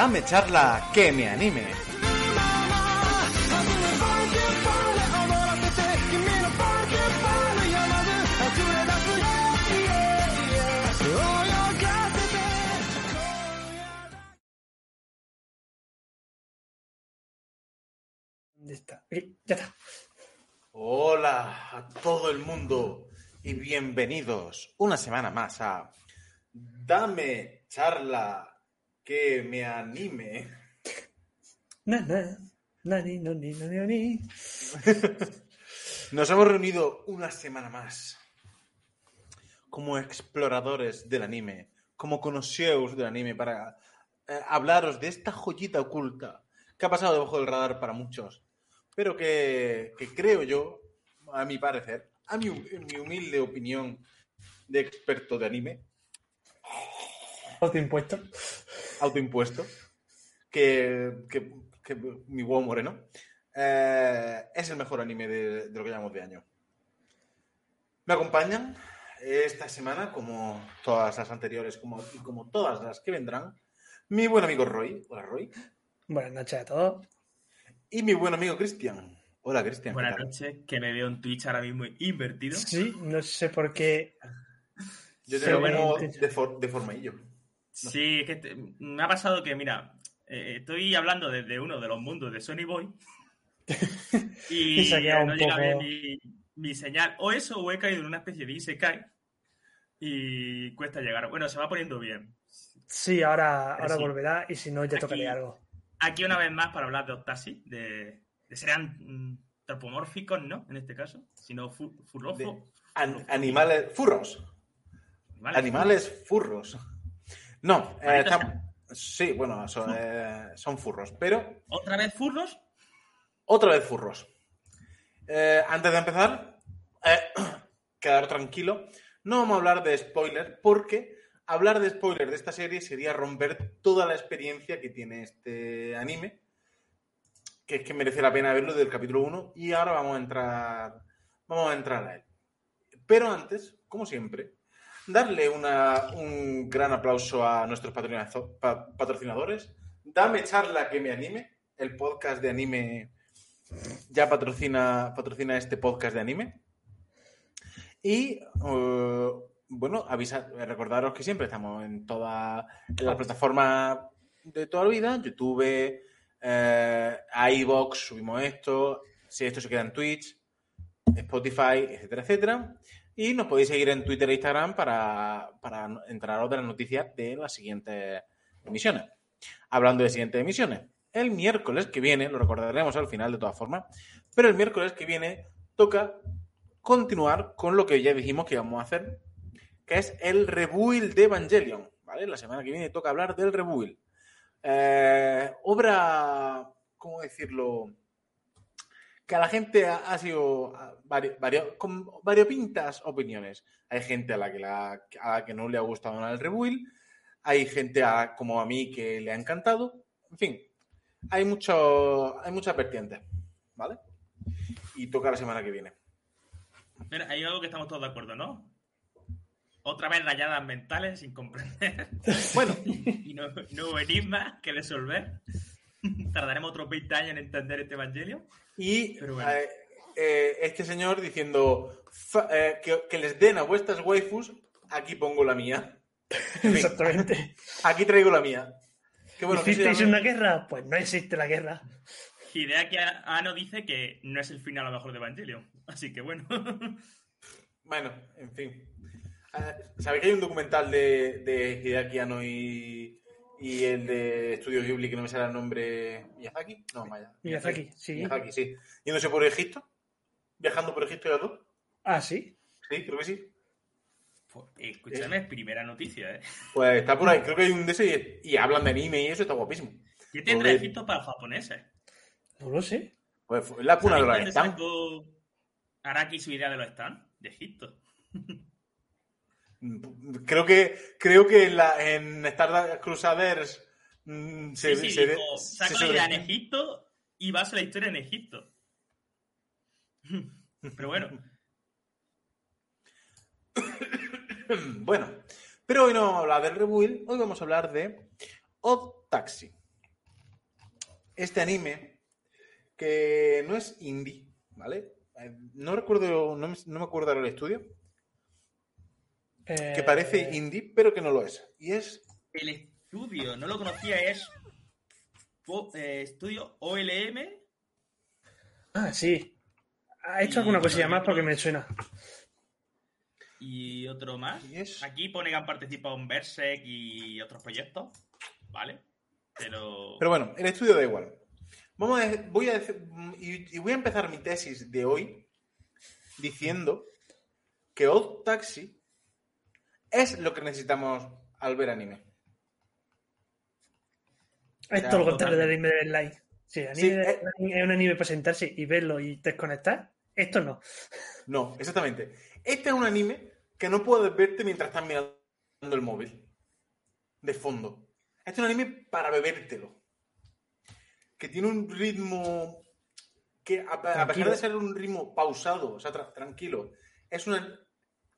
Dame charla que me anime. ¿Dónde está? Aquí, ya está. Hola a todo el mundo y bienvenidos una semana más a Dame charla que me anime. Na, na, na, ni, no, ni, no, ni, no, ni. Nos hemos reunido una semana más como exploradores del anime, como conocieus del anime para eh, hablaros de esta joyita oculta que ha pasado debajo del radar para muchos, pero que, que creo yo, a mi parecer, a mi, humilde opinión de experto de anime, Autoimpuesto. Autoimpuesto, que, que- que mi huevo moreno, eh, es el mejor anime de, de lo que llamamos de año. Me acompañan esta semana, como todas las anteriores como, y como todas las que vendrán, mi buen amigo Roy. Hola, Roy. Buenas noches a todos. Y mi buen amigo Cristian. Hola, Cristian. ¿qué Buenas noches, que me veo en Twitch ahora mismo invertido. Sí, no sé por qué. Yo te Sí, veo de, for- de formaillo. Sí, es que te- me ha pasado que, mira, eh, estoy hablando desde uno de los mundos de Sony Boy y, no llega bien mi, mi señal. O eso, o he caído en una especie de Isekai y cuesta llegar. Bueno, se va poniendo bien. Sí, ahora, ahora sí. volverá y si no, ya Aquí- tocaré algo. Aquí una vez más para hablar de Octasi, de, de ser an- antropomórficos, ¿no? En este caso, sino fu, furrofo- De- An- animales. Furros. Animales furros. No, eh, sí, bueno, son, eh, son furros, pero ¿Otra vez furros? Otra vez furros. Eh, antes de empezar, quedar tranquilo. No vamos a hablar de spoilers porque hablar de spoilers de esta serie sería romper toda la experiencia que tiene este anime. Que es que merece la pena verlo desde el capítulo 1 y ahora vamos a entrar, vamos a entrar a él. Pero antes, como siempre, darle una- un gran aplauso a nuestros patrocinadores. Dame charla que me anime, el podcast de anime ya patrocina, patrocina este podcast de anime. Y eh, bueno, avisar, recordaros que siempre estamos en toda en la plataforma de toda la vida, YouTube, eh, iVoox, subimos esto, si esto se queda en Twitch, Spotify, etcétera, etcétera. Y nos podéis seguir en Twitter e Instagram para, para enteraros de las noticias de las siguientes emisiones. Hablando de siguientes emisiones, el miércoles que viene, lo recordaremos al final de todas formas, pero el miércoles que viene toca continuar con lo que ya dijimos que íbamos a hacer, que es el rebuild de Evangelion. ¿vale? La semana que viene toca hablar del rebuild. Eh, obra, ¿cómo decirlo? Que a la gente ha, ha sido ah, vari- vario- con variopintas opiniones. Hay gente a la que, la, a la que no le ha gustado nada el rebuild, hay gente a- como a mí que le ha encantado. En fin, hay, mucho, hay muchas vertientes, ¿vale? Y toca la semana que viene. Mira, hay algo que estamos todos de acuerdo, ¿no? Otra vez rayadas mentales sin comprender Bueno, y no, no enigmas que resolver. Tardaremos otros 20 años en entender este evangelio. y Pero bueno. eh, eh, este señor diciendo eh, que, que les den a vuestras waifus, aquí pongo la mía. Exactamente. aquí traigo la mía. Que bueno, que se ¿Hicisteis llame- una guerra? Pues no existe la guerra. Hideaki Anno dice que no es el final a lo mejor de Evangelio. Así que bueno. Bueno, en fin. Eh, ¿Sabéis que hay un documental de, de Hideaki Anno y, y el de Estudio Ghibli que no me sale el nombre? ¿Miyazaki? No, Maya. Miyazaki, sí. Miyazaki, sí. Yéndose por Egipto. Viajando por Egipto los dos. Ah, sí. Sí, creo que sí. Pues, escúchame, primera noticia, ¿eh? Pues está por ahí. Creo que hay un de ese y, y hablan de anime y eso está guapísimo. ¿Qué tendrá Joder. Egipto para los japoneses? No lo sé. Pues fue la cuna de ¿Sabéis los sacó Araki su idea de los stands? De Egipto. Creo que, creo que en, la, en Stardust Crusaders mm, se, sí, sí, se- dijo, se saco la sobre- idea en Egipto y basa la historia en Egipto. Pero bueno, Bueno, pero hoy no vamos a hablar del Rebuild, hoy vamos a hablar de Odd Taxi. este anime que no es indie, ¿vale? Eh, No recuerdo, no no me acuerdo del estudio, que Eh, parece indie, pero que no lo es. Y es El estudio, no lo conocía, es Po- eh, estudio OLM. Ah, sí. Ha hecho Y alguna cosilla más porque me suena. y otro más. Y es- Aquí pone que han participado en Berserk y otros proyectos, ¿vale? Pero... Pero bueno, el estudio da igual. Vamos a, voy a y, y voy a empezar mi tesis de hoy diciendo que Odd Taxi es lo que necesitamos al ver anime. Es todo lo contrario del anime del live. El Sí, anime eh. es un anime para sentarse y verlo y desconectar. Esto no. No, exactamente. Este es un anime que no puedes verte mientras estás mirando el móvil. De fondo. Este es un anime para bebértelo. Que tiene un ritmo que, a, a pesar de ser un ritmo pausado, o sea, tra- tranquilo, es una.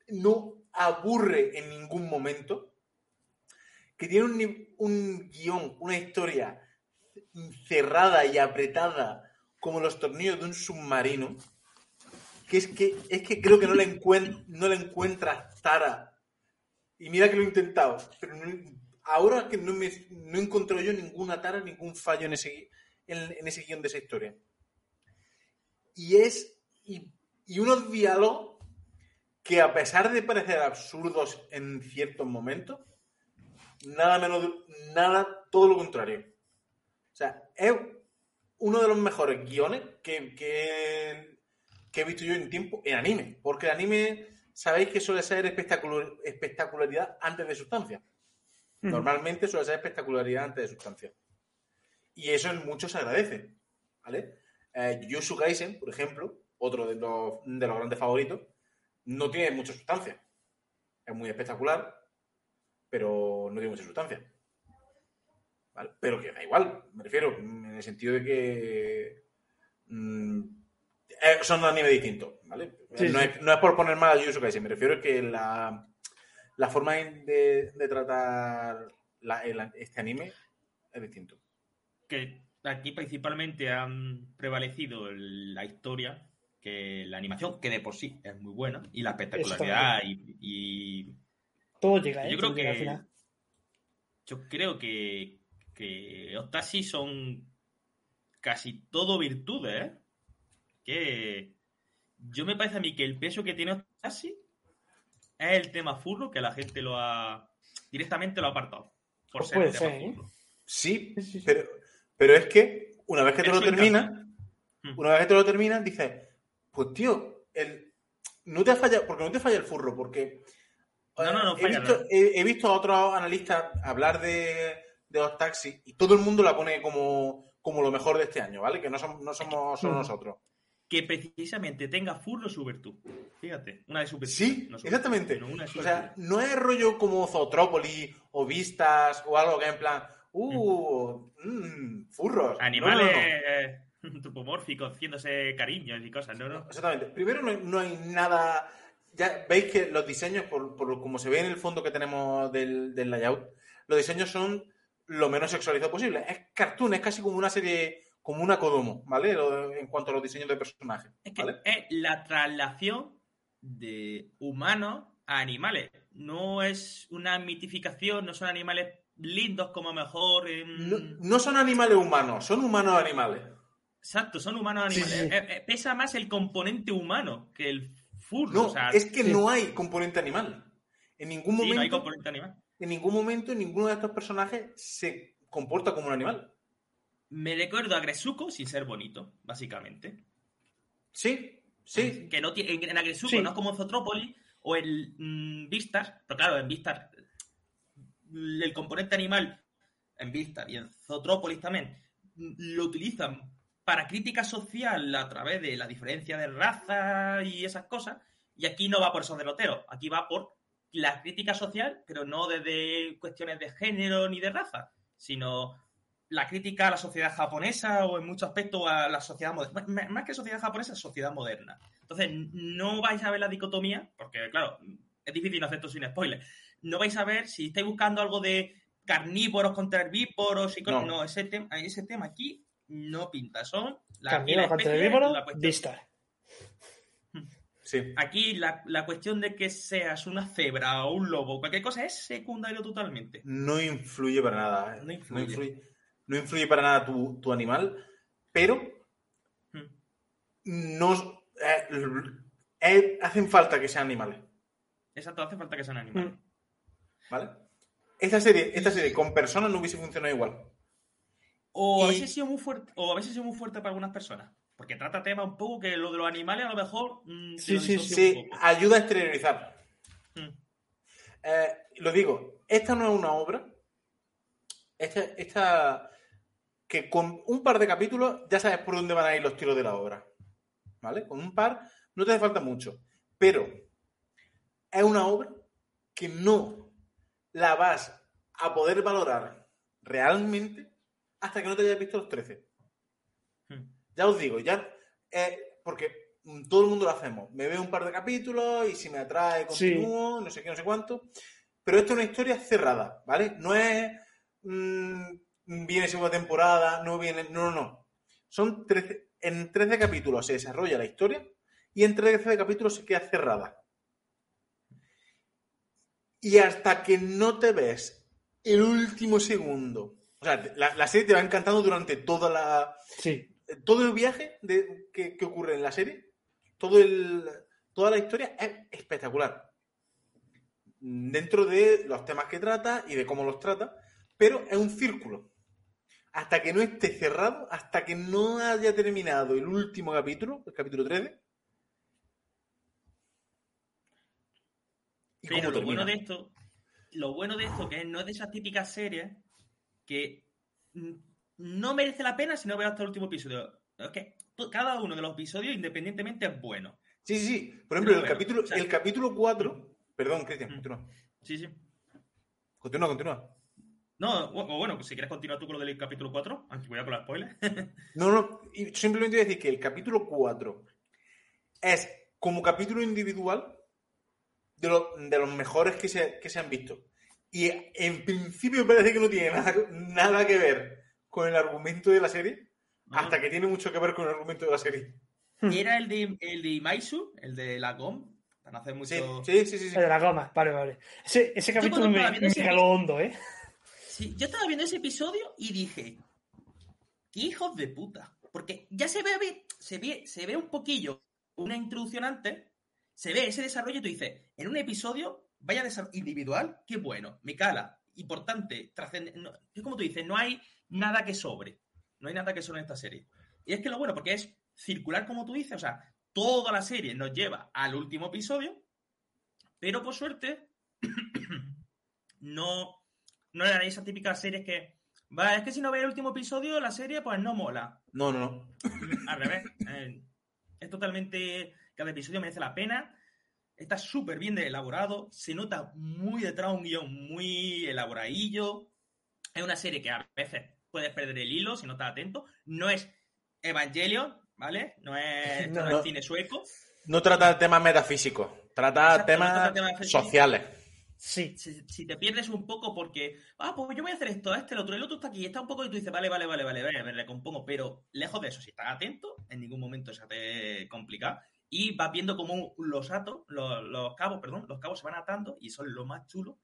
No aburre en ningún momento. Que tiene un, un guion, una historia cerrada y apretada como los tornillos de un submarino que es que, es que creo que no le, encuent no encuentras tara. Y mira que lo he intentado, pero ahora que no, me, no yo ninguna tara, ningún fallo en ese, en ese guion de esa historia. Y es. Y, y unos diálogos que, a pesar de parecer absurdos en ciertos momentos, nada menos. Nada, todo lo contrario. O sea, es uno de los mejores guiones que, que, que he visto yo en tiempo en anime. Porque el anime, sabéis que suele ser espectacular- espectacularidad antes de sustancia. Normalmente suele ser espectacularidad antes de sustancia. Y eso en mucho se agradece. ¿Vale? Eh, Kaisen, por ejemplo, otro de los, de los grandes favoritos, no tiene mucha sustancia. Es muy espectacular, pero no tiene mucha sustancia. ¿Vale? Pero que da igual, me refiero, en el sentido de que mm, eh, son animes distintos, ¿vale? Sí, no, sí. Es, no es por poner mal a Jujutsu Kaisen, me refiero a que la, la forma de, de tratar la- el- este anime es distinto. que aquí principalmente han prevalecido la historia que la animación, que de por sí es muy buena, y la espectacularidad y, y Todo llega, ¿eh? yo creo que final. yo creo que, que Octasi son casi todo virtudes, ¿eh? Que yo me parece a mí que el peso que tiene Octasi es el tema furro que la gente lo ha directamente lo ha apartado. Por Pues ser puede el tema ser, ¿eh? furro. Sí, pero, pero es que una vez que te lo terminas, encaja. Mm. una vez que te lo terminas, dices, pues tío, el, no te ha fallado, porque no te falla el furro, porque No, no, no he, falla, visto, he, he visto a otros analistas hablar de, de los taxis y todo el mundo la pone como, como lo mejor de este año, ¿vale? Que no, som- no somos solo Mm. nosotros. Que precisamente tenga furro su virtud. Fíjate, una de sus virtudes. Sí, no su exactamente. virtud, O sea, no es rollo como Zootrópolis o Vistas o algo que en plan, uh, mm, furros. No, Animales antropomórficos, haciéndose cariños y cosas, ¿no? no. Exactamente. Primero, no hay, no hay nada. Ya veis que los diseños, por, por como se ve en el fondo que tenemos del, del layout, los diseños son lo menos sexualizados posible. Es cartoon, es casi como una serie, como una Kodomo, ¿vale? En cuanto a los diseños de personajes. Es que ¿vale? es la traslación de humanos a animales. No es una mitificación, no son animales lindos como mejor. en- No, no son animales humanos, son humanos animales. Exacto, son humanos Sí, animales. sí. Eh, eh, pesa más el componente humano que el furro. No, o sea, es que sí. no hay componente animal. En ningún sí, momento, no hay componente animal. en ningún momento, ninguno de estos personajes se comporta como un animal. Me recuerdo a Gresuko sin ser bonito, básicamente. Sí, sí. Que no tiene, en, Sí. no es como en Zotrópolis o en mm, Vistas, pero claro, en Vistas el componente animal en Vistas y en Zotrópolis también mm, lo utilizan para crítica social a través de la diferencia de raza y esas cosas. Y aquí no va por esos derroteros, aquí va por la crítica social, pero no desde cuestiones de género ni de raza, sino la crítica a la sociedad japonesa o en muchos aspectos a la sociedad moderna. Más que sociedad japonesa, sociedad moderna. Entonces, no vais a ver la dicotomía, porque claro, es difícil hacer esto sin spoiler. No vais a ver si estáis buscando algo de carnívoros contra herbívoros y cosas. No. No, ese, tema ese tema aquí no pinta. Son la, Camino la especie, de víbora, la cuestión- Vistar. Sí. Aquí la, la cuestión de que seas una cebra o un lobo, cualquier cosa, es secundario totalmente. No influye para nada. ¿eh? No No influye. no influye para nada tu, tu animal, pero Hmm. no eh, eh, hacen falta que sean animales. Exacto, hace falta que sean animales. Mm. ¿Vale? Esta serie, esta serie con personas no hubiese funcionado igual. O a veces ha sido muy fuerte, o a veces ha sido muy fuerte para algunas personas. Porque trata temas un poco que lo de los animales a lo mejor mm, Sí, sí, Sí, ayuda a exteriorizar. Mm. Eh, lo digo, esta no es una obra. Esta, esta- que con un par de capítulos ya sabes por dónde van a ir los tiros de la obra. ¿Vale? Con un par no te hace falta mucho. Pero es una obra que no la vas a poder valorar realmente hasta que no te hayas visto los 13. Mm. Ya os digo, ya. eh, porque todo el mundo lo hacemos. Me veo un par de capítulos y si me atrae, Sí. continúo, no sé qué, no sé cuánto. Pero esto es una historia cerrada, ¿vale? No es. mm, viene segunda temporada, no viene. No, no, no. Son 13. En 13 capítulos se desarrolla la historia y en 13 capítulos se queda cerrada. Y hasta que no te ves el último segundo. O sea, la, la serie te va encantando durante toda la, Sí. todo el viaje de, que, que ocurre en la serie, todo el, toda la historia es espectacular. Dentro de los temas que trata y de cómo los trata, pero es un círculo. Hasta que no esté cerrado, hasta que no haya terminado el último capítulo, el capítulo 13. ¿Y Pero lo termina? bueno de esto, lo bueno de esto que no es de esas típicas series que no merece la pena si no ves hasta el último episodio. To- cada uno de los episodios independientemente es bueno. Sí, sí, sí. Por ejemplo, el bueno, capítulo, o sea- el capítulo 4. Perdón, Cristian, Mm. continúa. Sí, sí. Continúa, continúa. No, o o bueno, pues si quieres continuar tú con lo del capítulo 4, aunque voy a con los spoilers. No, no, simplemente voy a decir que el capítulo 4 es como capítulo individual de, lo- de los mejores que se, que se han visto. Y en principio parece que no tiene nada, nada que ver con el argumento de la serie, hasta que tiene mucho que ver con el argumento de la serie. Era el de, el de Imaisu, el de la GOM, para hacer mucho... Sí, sí, sí, sí. sí. El de la goma, vale, vale. Ese, ese capítulo me, me ese- caló hondo, ¿eh? Sí, yo estaba viendo ese episodio y dije, qué hijos de puta. Porque ya se ve, se ve, se ve un poquillo una introducción antes, se ve ese desarrollo y tú dices, en un episodio, vaya desarrollo individual, qué bueno, me cala, importante, no- es como tú dices, no hay nada que sobre. No hay nada que sobre en esta serie. Y es que lo bueno, porque es circular como tú dices, o sea, toda la serie nos lleva al último episodio, pero por suerte, no, no era de esas típicas series que. Va, es que si no ves el último episodio, la serie pues no mola. No, no, no. Al revés. eh, es totalmente. Cada episodio merece la pena. Está súper bien elaborado. Se nota muy detrás un guion muy elaboradillo. Es una serie que a veces puedes perder el hilo si no estás atento. No es Evangelion, ¿vale? No es, esto No, no no. es cine sueco. No trata temas metafísicos, trata Exacto, no temas trata temas sociales. Sí. si, si te pierdes un poco porque, ah, pues yo voy a hacer esto, este, el otro, el otro está aquí, está un poco y tú dices, vale, vale, vale, vale, vale, me recompongo, pero lejos de eso, si estás atento, en ningún momento se te complica y vas viendo cómo los atos, los, los cabos, perdón, los cabos se van atando y son lo más chulo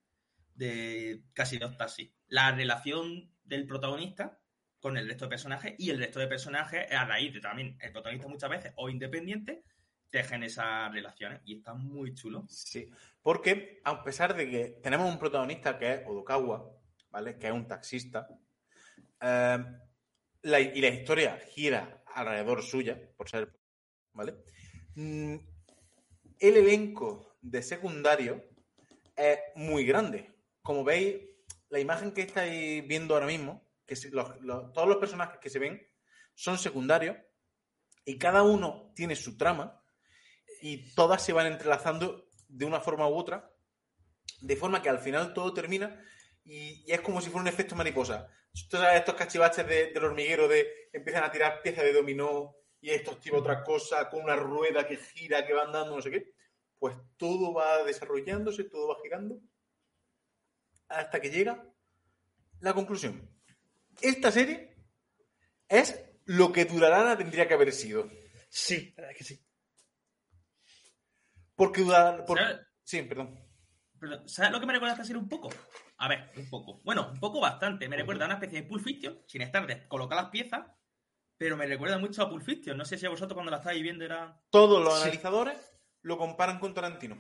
de casi dos taxis. La relación del protagonista con el resto de personajes y el resto de personajes a raíz de también el protagonista muchas veces o independiente tejen esas relaciones y está muy chulo. Sí, porque a pesar de que tenemos un protagonista que es Odokawa, ¿vale? Que es un taxista, eh, y la historia gira alrededor suya, por ser, ¿vale? Mm, el elenco de secundario es muy grande. Como veis, la imagen que estáis viendo ahora mismo, que todos los personajes que se ven son secundarios y cada uno tiene su trama y todas se van entrelazando de una forma u otra, de forma que al final todo termina y, es como si fuera un efecto mariposa. Estos cachivaches de- del hormiguero de empiezan a tirar piezas de dominó y estos tiran otra cosa con una rueda que gira, que van dando no sé qué. Pues todo va desarrollándose, todo va girando hasta que llega la conclusión. Esta serie es lo que Durarana tendría que haber sido. Sí, la verdad es que sí. Porque Durarana... por-. Sí, perdón. Pero, ¿Sabes lo que me recuerda esta serie un poco? A ver, un poco. Bueno, un poco bastante. Me recuerda a una especie de Pulp Fiction, sin estar de colocar las piezas, pero me recuerda mucho a Pulp Fiction. No sé si a vosotros cuando la estáis viendo era... Todos los Sí. analizadores lo comparan con Tarantino.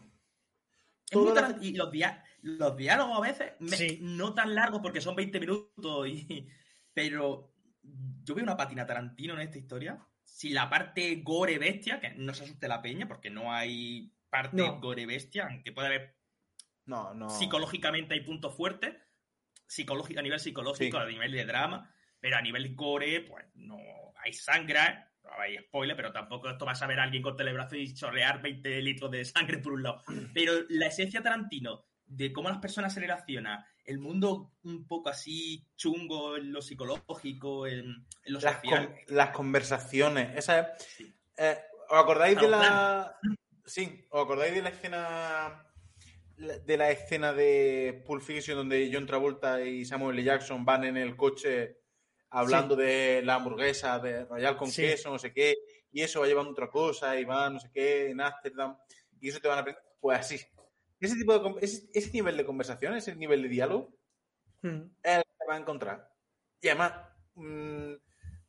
Y los, dia- los diálogos a veces, me- Sí. no tan largos porque son 20 minutos, y... pero yo veo una patina Tarantino en esta historia. Si la parte gore bestia, que no se asuste la peña, porque no hay parte No. gore bestia, aunque puede haber No, no. psicológicamente hay puntos fuertes, psicológico, a nivel psicológico, Sí. a nivel de drama, pero a nivel gore, pues no hay sangre, no hay spoiler, pero tampoco esto vas a ver a alguien con el brazo y chorrear 20 litros de sangre por un lado. Pero la esencia Tarantino de cómo las personas se relacionan, el mundo un poco así chungo en lo psicológico, en, en lo las, social. con- las conversaciones. Esa es- Sí. eh, ¿Os acordáis de la. Sí, ¿os acordáis de la escena. De la escena de Pulp Fiction donde John Travolta y Samuel L. Jackson van en el coche hablando de la hamburguesa de Royal con Sí. queso, no sé qué, y eso va llevando otra cosa, y va no sé qué, en Ámsterdam, y eso te van a aprender. Pues así. Ese tipo de ese, ese nivel de conversación, ese nivel de diálogo, Mm. es el que va a encontrar. Y además, mm,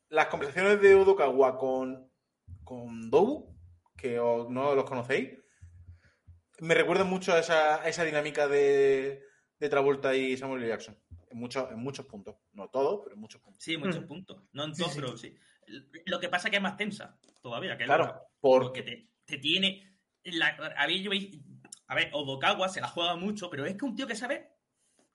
las conversaciones de Odokawa con, con Dobu, que os- no los conocéis, me recuerdan mucho a esa, a esa dinámica de, de Travolta y Samuel. Jackson. En muchos, en muchos puntos. No todos, pero en muchos puntos. Sí, muchos Mm. puntos. No en Sí, todos, sí. pero sí. Lo que pasa es que es más tensa todavía. Que la Claro, otra. porque porque te, te tiene. La, a, ver, yo veis- a ver, Odokawa se la juega mucho, pero es que un tío que sabe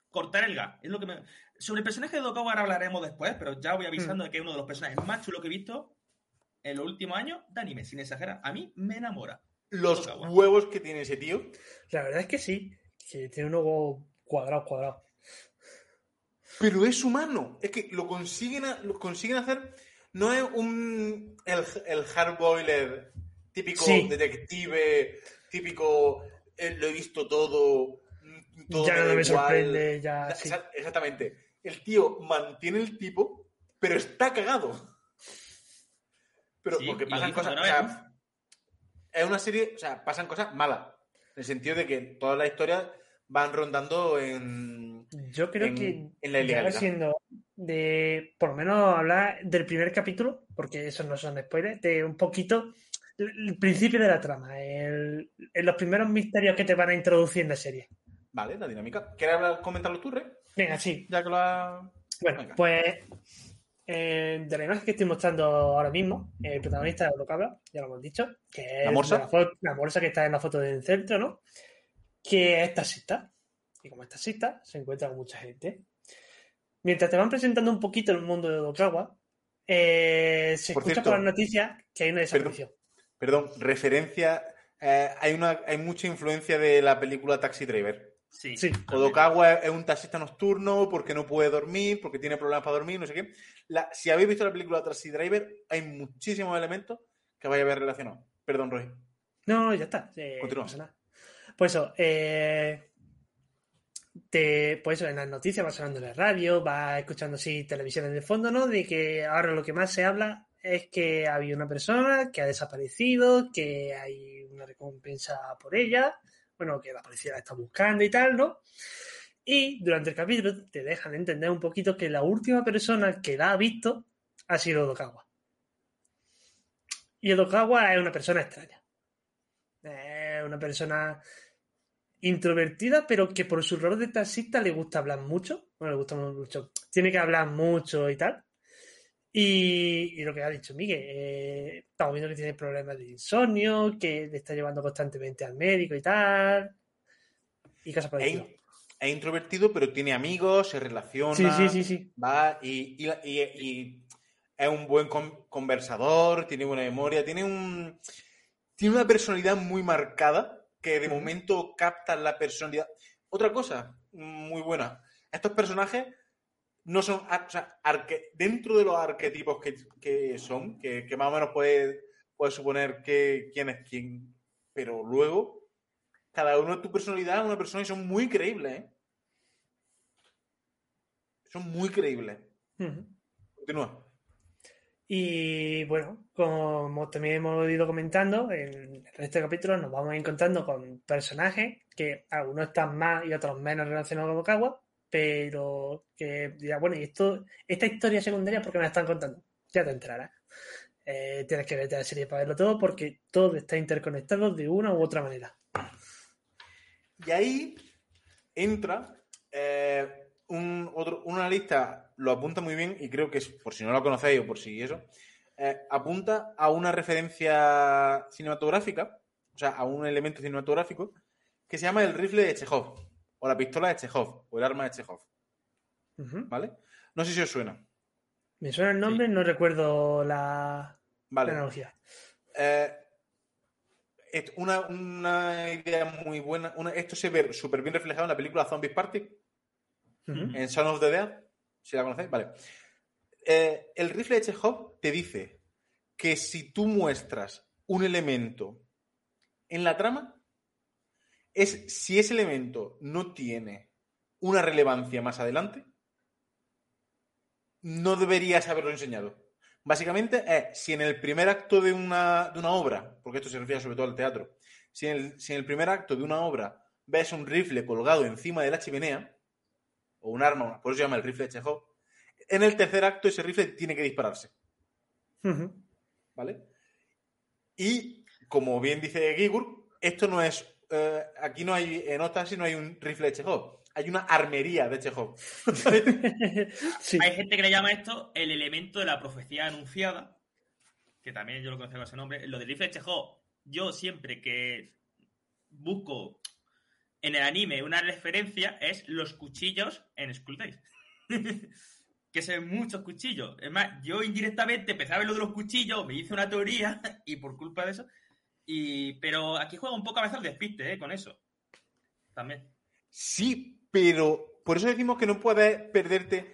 cortar el gas. Es lo que me... Sobre el personaje de Odokawa ahora hablaremos después, pero ya voy avisando de que es uno de los personajes más chulos que he visto en los últimos años de anime, sin exagerar. A mí me enamora. los Odokawa. huevos que tiene ese tío. La verdad es que sí. Que tiene un huevo cuadrado, cuadrado. Pero es humano. Es que lo consiguen, a- lo consiguen hacer. No es un. El, el hardboiler típico Sí. detective, típico. eh, lo he visto todo. todo ya me no me igual. sorprende, ya sí. Exactamente. El tío mantiene el tipo, pero está cagado. Pero Sí, porque pasan cosas. o sea, es una serie. O sea, pasan cosas malas. En el sentido de que todas las historias van rondando en. Yo creo en- que en la ilegalidad. siendo de, por lo menos hablar del primer capítulo, porque esos no son spoilers, de un poquito el, el principio de la trama, el, los primeros misterios que te van a introducir en la serie. Vale, la dinámica. ¿Quieres hablar- comentarlo tú, Rey? Venga, sí. Ya que lo. Bueno, Venga. pues eh, de la imagen que estoy mostrando ahora mismo, el protagonista de lo que habla, ya lo hemos dicho, que es ¿La morsa? la morsa que está en la foto del centro, ¿no? Que es taxista. Y como es taxista, se encuentra con mucha gente. Mientras te van presentando un poquito el mundo de Odokawa, eh, se Por escucha cierto, por las noticias que hay una desaparición. Perdón, referencia. eh, hay, una, hay mucha influencia de la película Taxi Driver. Sí. Sí. Odokawa es un taxista nocturno porque no puede dormir, porque tiene problemas para dormir, no sé qué. La- si habéis visto la película Taxi Driver, hay muchísimos elementos que vais a ver relacionados. Perdón, Roy. No, ya está. eh, Continúa. no. Pues eso, eh, te, pues en las noticias vas sonando en la radio, vas escuchando así televisiones de fondo, ¿no? De que ahora lo que más se habla es que había una persona que ha desaparecido, que hay una recompensa por ella, bueno, que la policía la está buscando y tal, ¿no? Y durante el capítulo te dejan entender un poquito que la última persona que la ha visto ha sido Odokawa. Y Odokawa es una persona extraña. Es una persona introvertida, pero que por su rol de taxista le gusta hablar mucho. Bueno, le gusta mucho. Tiene que hablar mucho y tal. Y, y lo que ha dicho Miguel, eh, estamos viendo que tiene problemas de insomnio, que le está llevando constantemente al médico y tal. Y cosas por Es, es introvertido, pero tiene amigos, se relaciona. Sí, sí, sí, sí. Va y, y- y- es un buen con- conversador, tiene buena memoria, tiene un tiene una personalidad muy marcada que de momento capta la personalidad. Otra cosa muy buena, estos personajes no son, ar- o sea, arque- dentro de los arquetipos que, que son, que, que más o menos puedes suponer que, quién es quién, pero luego cada uno de tu personalidad es una persona y son muy creíbles, ¿eh? Son muy creíbles. Continúa. Y bueno, como también hemos ido comentando, en de capítulos nos vamos encontrando con personajes que algunos están más y otros menos relacionados con Okawa, pero que dirá, bueno, y esto, esta historia secundaria, ¿por qué me la están contando? Ya te entrarás. Eh, tienes que verte la serie para verlo todo porque todo está interconectado de una u otra manera. Y ahí entra eh, un, otro, una lista, lo apunta muy bien y creo que es, por si no lo conocéis o por si eso, eh, apunta a una referencia cinematográfica, o sea, a un elemento cinematográfico que se llama el rifle de Chekhov, o la pistola de Chekhov, o el arma de Chekhov. ¿Vale? No sé si os suena. Me suena el nombre, no recuerdo la, Vale. la analogía. Eh, una, una idea muy buena. una- esto se ve súper bien reflejado en la película Zombies Party, en Son of the Dead. Si la conocéis, vale. Eh, el rifle de Chekhov te dice que si tú muestras un elemento en la trama, es si ese elemento no tiene una relevancia más adelante, no deberías haberlo enseñado. Básicamente es si en el primer acto de una, de una obra, porque esto se refiere sobre todo al teatro, si en el primer acto de una obra ves un rifle colgado encima de la chimenea, o un arma, por eso se llama el rifle de Chekhov, en el tercer acto ese rifle tiene que dispararse. ¿Vale? Y, como bien dice Gigur, esto no es. eh, aquí no hay. En Ostasi no hay un rifle de Chekhov. Hay una armería de Chekhov. sí. Hay gente que le llama esto el elemento de la profecía anunciada, que también yo lo conozco con ese nombre. Lo del rifle de Chekhov, yo siempre que busco en el anime una referencia es los cuchillos en Skull Days. que se ven muchos cuchillos. Es más, yo indirectamente empecé a ver lo de los cuchillos, me hice una teoría y por culpa de eso. Y, pero aquí juega un poco a veces al despiste, ¿eh? Con eso. También. Sí, pero por eso decimos que no puedes perderte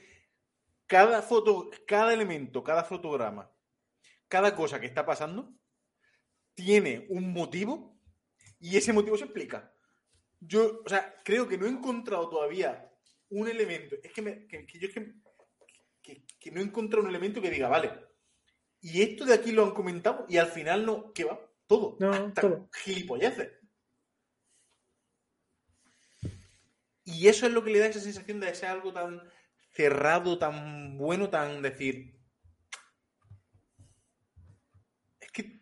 cada foto, cada elemento, cada fotograma, cada cosa que está pasando tiene un motivo y ese motivo se explica. Yo, o sea, creo que no he encontrado todavía un elemento. Es que, me- que- que yo es que, que- que no he encontrado un elemento que diga, vale, y esto de aquí lo han comentado y al final no, ¿qué va? Todo. No, hasta todo. gilipolleces. Y eso es lo que le da esa sensación de ser algo tan cerrado, tan bueno, tan decir. Es que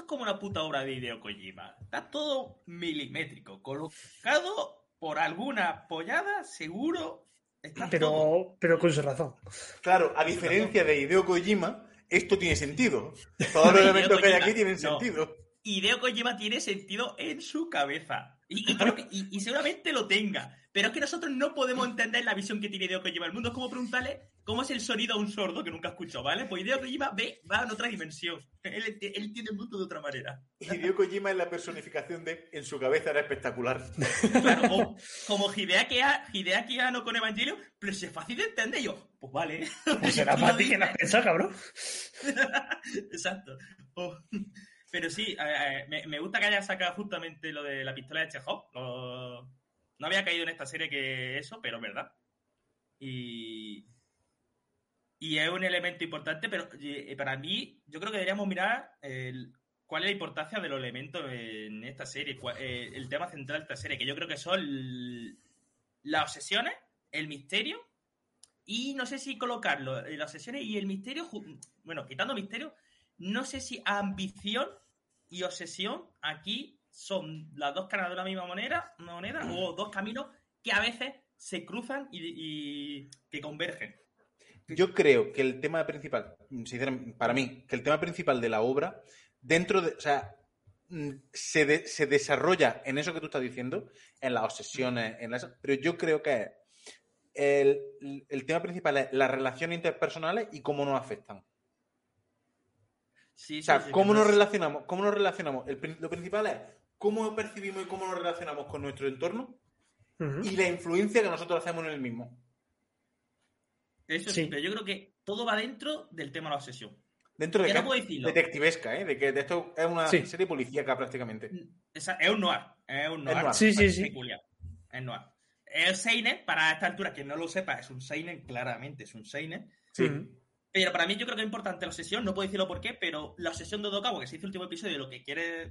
Esto es como una puta obra de Hideo Kojima. Está todo milimétrico, colocado por alguna pollada, seguro. Está todo. Pero, pero con su razón. Claro, a diferencia de Hideo Kojima, esto tiene sentido. Todos los elementos que hay aquí tienen no. sentido. Hideo Kojima tiene sentido en su cabeza. Y, y creo que- y- y seguramente lo tenga. Pero es que nosotros no podemos entender la visión que tiene Hideo Kojima al mundo. Es como preguntarle cómo es el sonido a un sordo que nunca escuchó, ¿vale? Pues Hideo Kojima ve, va en otra dimensión. Él, él entiende el mundo de otra manera. Hideo Kojima es la personificación de en su cabeza era espectacular. Claro, o como Hideaki, A- Hideaki Anno con Evangelio, pero si es fácil de entender. Yo, pues vale. Pues será para ti que dices. pensado, cabrón. Exacto. Oh. Pero sí, eh, me, me gusta que haya sacado justamente lo de la pistola de Chekhov. Lo- No había caído en esta serie que eso, pero verdad. Y, y es un elemento importante, pero eh, para mí, yo creo que deberíamos mirar cuál es la importancia de los elementos en esta serie, cuál- eh, el tema central de esta serie, que yo creo que son las obsesiones, el misterio, y no sé si colocarlo, eh, las obsesiones y el misterio, bueno, quitando misterio, no sé si ambición y obsesión aquí son las dos caras de la misma moneda, moneda o dos caminos que a veces se cruzan y, y que convergen. Yo creo que el tema principal, sinceramente, para mí, que el tema principal de la obra, dentro de, o sea, mm, se, de- se desarrolla en eso que tú estás diciendo, en las obsesiones, en las, pero yo creo que el, el tema principal es las relaciones interpersonales y cómo nos afectan. Sí, O sea, sí, cómo nos relacionamos, cómo nos relacionamos. El lo principal es cómo percibimos y cómo nos relacionamos con nuestro entorno y la influencia que nosotros hacemos en el mismo. Eso Sí. pero yo creo que todo va dentro del tema de la obsesión. Dentro de Que no puedo decirlo. detectivesca, ¿eh? De que de esto es una Sí. serie policíaca prácticamente. Esa- es un noir. Es un noir. noir. Sí, sí, sí. peculiar. Es noir. El Seinen, para esta altura, que no lo sepa, es un Seinen, claramente es un Seinen. Sí. Pero para mí yo creo que es importante la obsesión, no puedo decirlo por qué, pero la obsesión de Odokawa, que se hizo el último episodio, lo que quiere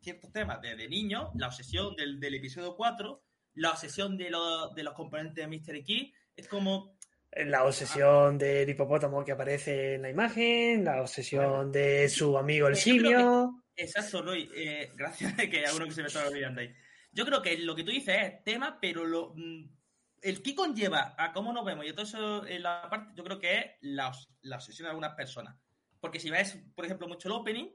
ciertos temas de, de niños, la obsesión del, del episodio 4, la obsesión de, los- de los componentes de Mr. X, es como... La obsesión del hipopótamo que aparece en la imagen, la obsesión de su amigo el que- simio. Exacto, Roy, eh, gracias que hay alguno que se me estaba olvidando ahí. Yo creo que lo que tú dices es tema, pero lo, mm, el que conlleva a cómo nos vemos y todo eso en la parte, yo creo que es la, la obsesión de algunas personas. Porque si ves, por ejemplo, mucho el opening,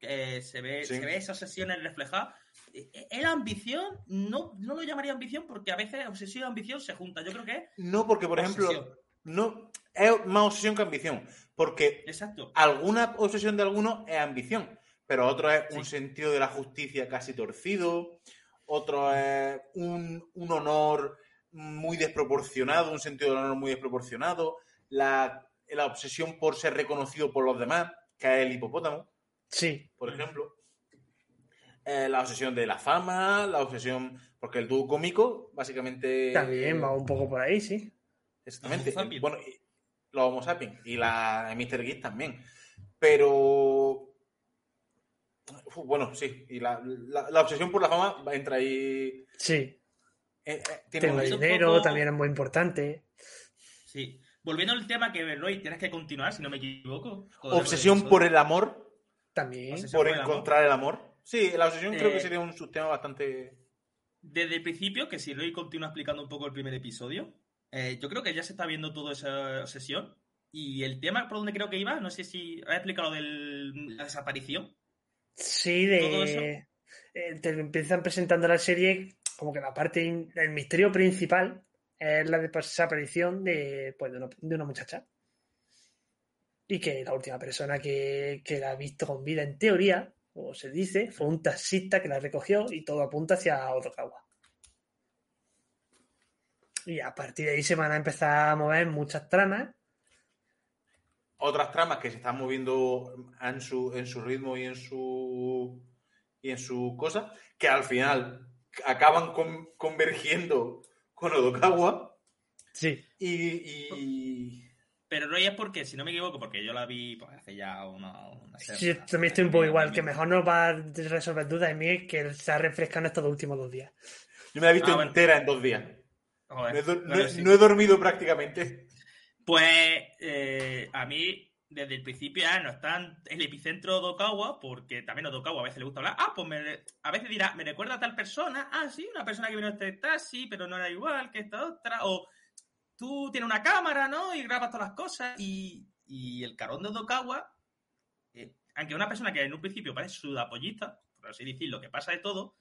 se ve, Sí. se ve esas obsesiones reflejadas. Eh, eh, ¿Es ambición? No, no lo llamaría ambición porque a veces obsesión y ambición se juntan. Yo creo que es No, porque, por ejemplo, no es más obsesión que ambición. Porque Exacto. alguna obsesión de algunos es ambición, pero otro es un Sí. sentido de la justicia casi torcido, otro es un, un honor muy desproporcionado, un sentido del honor muy desproporcionado, la, la obsesión por ser reconocido por los demás, que es el hipopótamo, Sí, por ejemplo. Eh, la obsesión de la fama, la obsesión. Porque el dúo cómico, básicamente. también va un poco por ahí, sí. Exactamente. Bueno, y- los Homo sapiens y la Mr. Geek también. Pero. Bueno, sí. Y la, la- la obsesión por la fama entra ahí. Sí. eh, eh, tiene un dinero poco- también es muy importante. Sí. Volviendo al tema que, Roy, tienes que continuar, si no me equivoco. Joder, Obsesión por el amor, También. Por por el amor. encontrar el amor. Sí, la obsesión creo que Eh, sería un subtema bastante. Desde el principio, que si Roy continúa explicando un poco el primer episodio, eh, yo creo que ya se está viendo toda esa obsesión. Y el tema por donde creo que iba, no sé si has explicado de la desaparición. Sí, Todo eso. de. eh, te empiezan presentando la serie como que la parte, el misterio principal es la desaparición de, pues, de, una, de una muchacha. Y que la última persona que, que la ha visto con vida, en teoría, o se dice, fue un taxista que la recogió y todo apunta hacia Otokawa. Y a partir de ahí se van a empezar a mover muchas tramas. Otras tramas que se están moviendo en su, en su ritmo y en su. y en su cosa, que al final acaban con- convergiendo con Odokawa. Sí. Y, y- Pero Roy es porque, si no me equivoco, porque yo la vi pues, hace ya una, una Sí, yo también estoy un poco igual, que mejor nos va a resolver dudas en mí que se ha refrescado estos dos últimos dos días. yo me la he visto Ah, bueno. entera en dos días. Joder, No he, dor- no bueno, he- sí. no he dormido prácticamente. Pues eh, a mí, desde el principio, ya no está en el epicentro de Odokawa, porque también a Odokawa a veces le gusta hablar. Ah, pues me- a veces dirá, me recuerda a tal persona. Ah, sí, una persona que vino a este taxi, pero no era igual que esta otra. O tú tienes una cámara, ¿no? Y grabas todas las cosas. Y, y el carón de Odokawa, eh, aunque una persona que en un principio parece sudapollista, por así decirlo, que pasa de todo,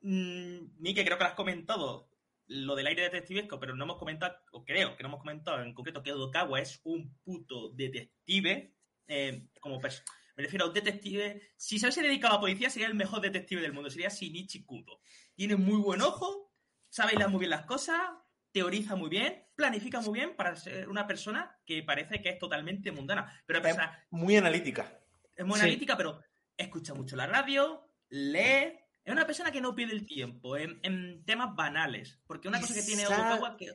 mm, ni que creo que lo has comentado lo del aire detectivesco, pero no hemos comentado, o creo que no hemos comentado en concreto que Odokawa es un puto detective, eh, como pers- me refiero a un detective, si se hubiese dedicado a la policía sería el mejor detective del mundo, sería Shinichi Kudo. Tiene muy buen ojo, sabe hilar muy bien las cosas, teoriza muy bien, planifica muy bien para ser una persona que parece que es totalmente mundana, pero es, muy analítica. es muy Sí. analítica, pero escucha mucho la radio, lee. Es una persona que no pierde el tiempo en, en temas banales. Porque una cosa que tiene Odokawa que,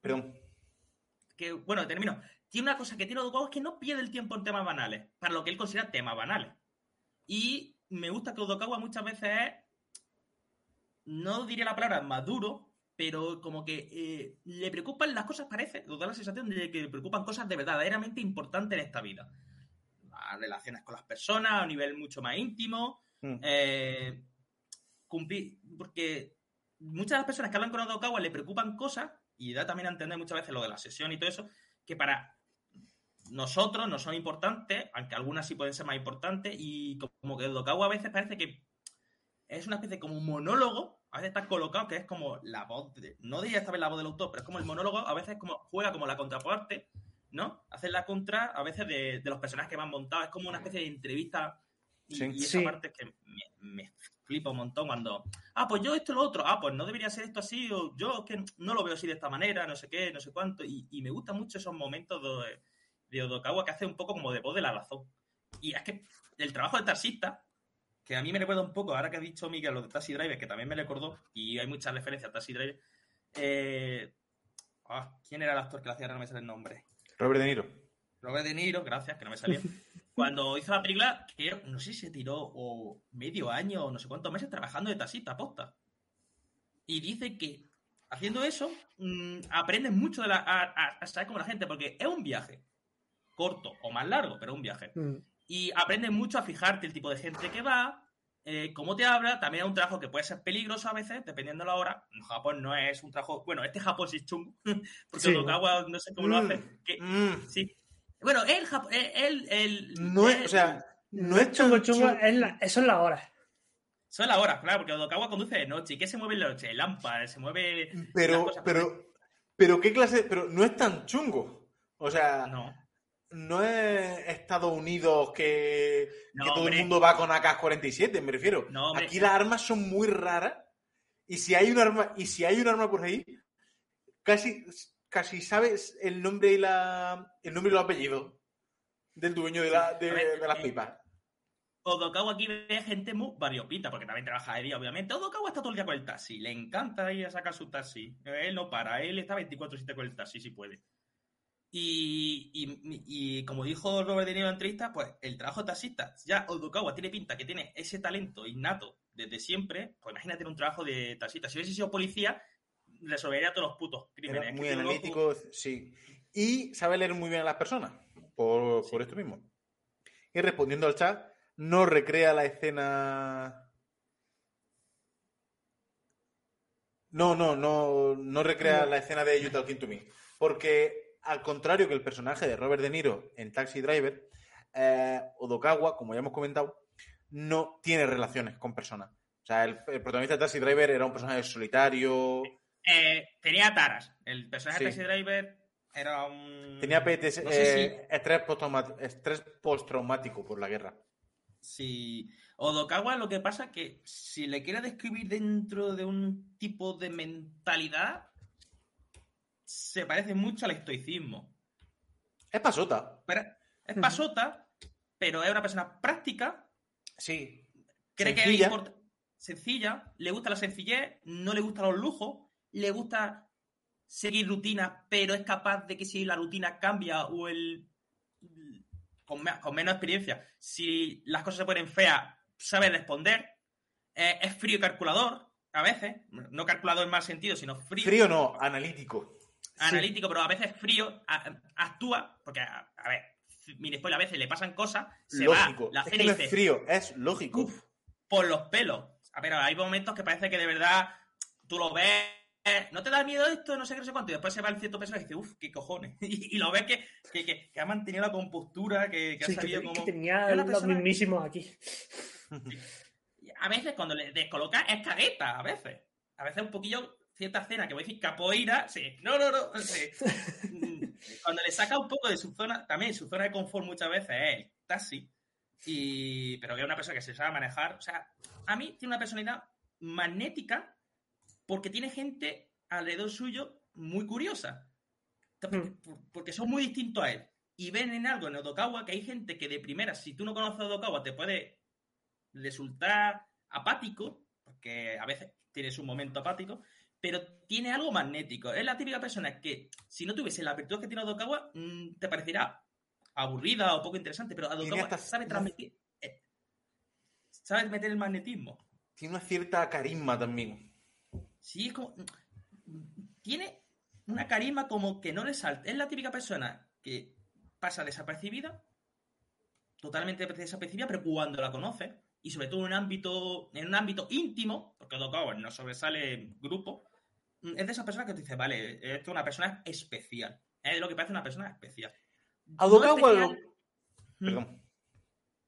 Perdón. que, bueno, termino. Tiene una cosa que tiene Odokawa es que no pierde el tiempo en temas banales, para lo que él considera temas banales. Y me gusta que Odokawa muchas veces es, no diría la palabra maduro, pero como que eh, le preocupan las cosas, parece, o da la sensación de que le preocupan cosas de verdaderamente importantes en esta vida. Las relaciones con las personas a un nivel mucho más íntimo, Mm. eh, cumplir, porque muchas de las personas que hablan con Odokawa le preocupan cosas, y da también a entender muchas veces lo de la sesión y todo eso, que para nosotros no son importantes, aunque algunas sí pueden ser más importantes, y como que Odokawa a veces parece que es una especie como un monólogo, a veces está colocado que es como la voz, de- no diría esta vez la voz del autor, pero es como el monólogo, a veces como juega como la contraparte, ¿no? Hacer la contra a veces de, de los personajes que van montados, es como una especie de entrevista y, Sí. y esa Sí. parte es que me, me flipa un montón cuando, ah, pues yo esto lo otro, ah, pues no debería ser esto así, o yo es que no lo veo así de esta manera, no sé qué, no sé cuánto, y, y me gustan mucho esos momentos de, de Odokawa que hace un poco como de voz de la razón. Y es que el trabajo de taxista, que a mí me recuerda un poco, ahora que ha dicho Miguel lo de Taxi Driver, que también me recordó, y hay muchas referencias a Taxi Driver, eh, ah, ¿quién era el actor que le hacía? No me sale el nombre. Robert De Niro. Robert De Niro, gracias, que no me salió. Cuando hizo la película, que no sé si se tiró o medio año o no sé cuántos meses trabajando de taxista, posta. Y dice que haciendo eso mm, aprendes mucho de la, a, a saber como la gente, porque es un viaje corto o más largo, pero un viaje. Mm. Y aprendes mucho a fijarte el tipo de gente que va, eh, cómo te habla. También es un trabajo que puede ser peligroso a veces, dependiendo de la hora. En Japón no es un trabajo. Bueno, este Japón sí es chungo, porque Sí. Odokawa no sé cómo lo Mm, hace. que- mm. sí. Bueno, el, eh, el, el, No es, el- o sea, no es chungo chungo, chungo. es la- eso es la hora. Son las horas, claro, porque Odokawa conduce de noche. ¿Y qué se mueve en la noche? Lámparas, se mueve. Pero, pero, pero qué clase, pero no es tan chungo. O sea, No. No es Estados Unidos que, No, que todo hombre. el mundo va con AK-47, me refiero. No. Aquí las armas son muy raras y si hay un arma y si hay un arma por ahí, casi, casi sabes el nombre y la el nombre y los apellidos del dueño de, la, de, ver, de las eh, pipas. Odokawa aquí ve gente muy variopinta, porque también trabaja de día, obviamente. Odokawa está todo el día con el taxi, le encanta ir a sacar su taxi. Él no para, él está 24-7 con el taxi si puede. Y, y- y como dijo Robert De Niro en la entrevista, pues el trabajo de taxista, ya Odokawa tiene pinta que tiene ese talento innato desde siempre, pues imagínate un trabajo de taxista. Si hubiese sido policía, resolvería todos los putos crímenes. Era muy analítico, sí. Y sabe leer muy bien a las personas, por, Sí. por esto mismo. Y respondiendo al chat, no recrea la escena. No, no, no, no recrea la escena de You Talking to Me. Porque, al contrario que el personaje de Robert De Niro en Taxi Driver, eh, Odokawa, como ya hemos comentado, no tiene relaciones con personas. O sea, el, el protagonista de Taxi Driver era un personaje solitario, Eh, tenía taras. El personaje Sí. de Taxi Driver era un... Tenía PTS, No sé eh, estrés, postraumático, estrés postraumático por la guerra. Sí. Odokawa lo que pasa es que si le quiere describir dentro de un tipo de mentalidad, se parece mucho al estoicismo. Es pasota. Pero es pasota, pero es una persona práctica, Sí. cree que es import- sencilla, le gusta la sencillez, no le gustan los lujos, le gusta seguir rutinas, pero es capaz de que si la rutina cambia o el con, me- con menos experiencia, si las cosas se ponen feas, sabe responder, eh, es frío y calculador a veces, no calculador en mal sentido, sino frío, Frío no, analítico. Analítico, pero a veces frío, a- actúa, porque, a, a ver, mini spoiler, a veces le pasan cosas, se lógico. va, la es que no frío, es lógico. Uf, por los pelos. A ver, hay momentos que parece que de verdad tú lo ves, no te da miedo esto, no sé qué, no sé cuánto, y después se va el cierto peso y dice, uff, qué cojones. Y, y lo ves que, que, que- que ha mantenido la compostura, que, que Sí, ha te- cómo... que tenía los persona- mismísimos aquí. A veces cuando le descoloca es cagueta, a veces. A veces un poquillo, cierta escena que voy a decir capoeira, sí, no, no, no. sí. Cuando le saca un poco de su zona, también su zona de confort muchas veces es el taxi, y, pero que es una persona que se sabe manejar. O sea, a mí tiene una personalidad magnética porque tiene gente alrededor suyo muy curiosa. Porque, Mm. porque son muy distintos a él. Y ven en algo en Odokawa que hay gente que de primera, si tú no conoces a Odokawa, te puede resultar apático, porque a veces tiene su momento apático, pero tiene algo magnético. Es la típica persona que, si no tuviese la virtud que tiene Odokawa, mm, te parecería aburrida o poco interesante, pero hasta- sabe transmitir. eh, sabe meter el magnetismo. Tiene una cierta carisma también. Sí, es como. Tiene una carisma como que no le salta. Es la típica persona que pasa desapercibida, totalmente desapercibida, pero cuando la conoce, y sobre todo en un ámbito, en un ámbito íntimo, porque Odokawa no sobresale en grupo, mm, es de esas personas que te dice, vale, esto es una persona especial. Es lo que parece una persona especial. A No especial- Mm Perdón.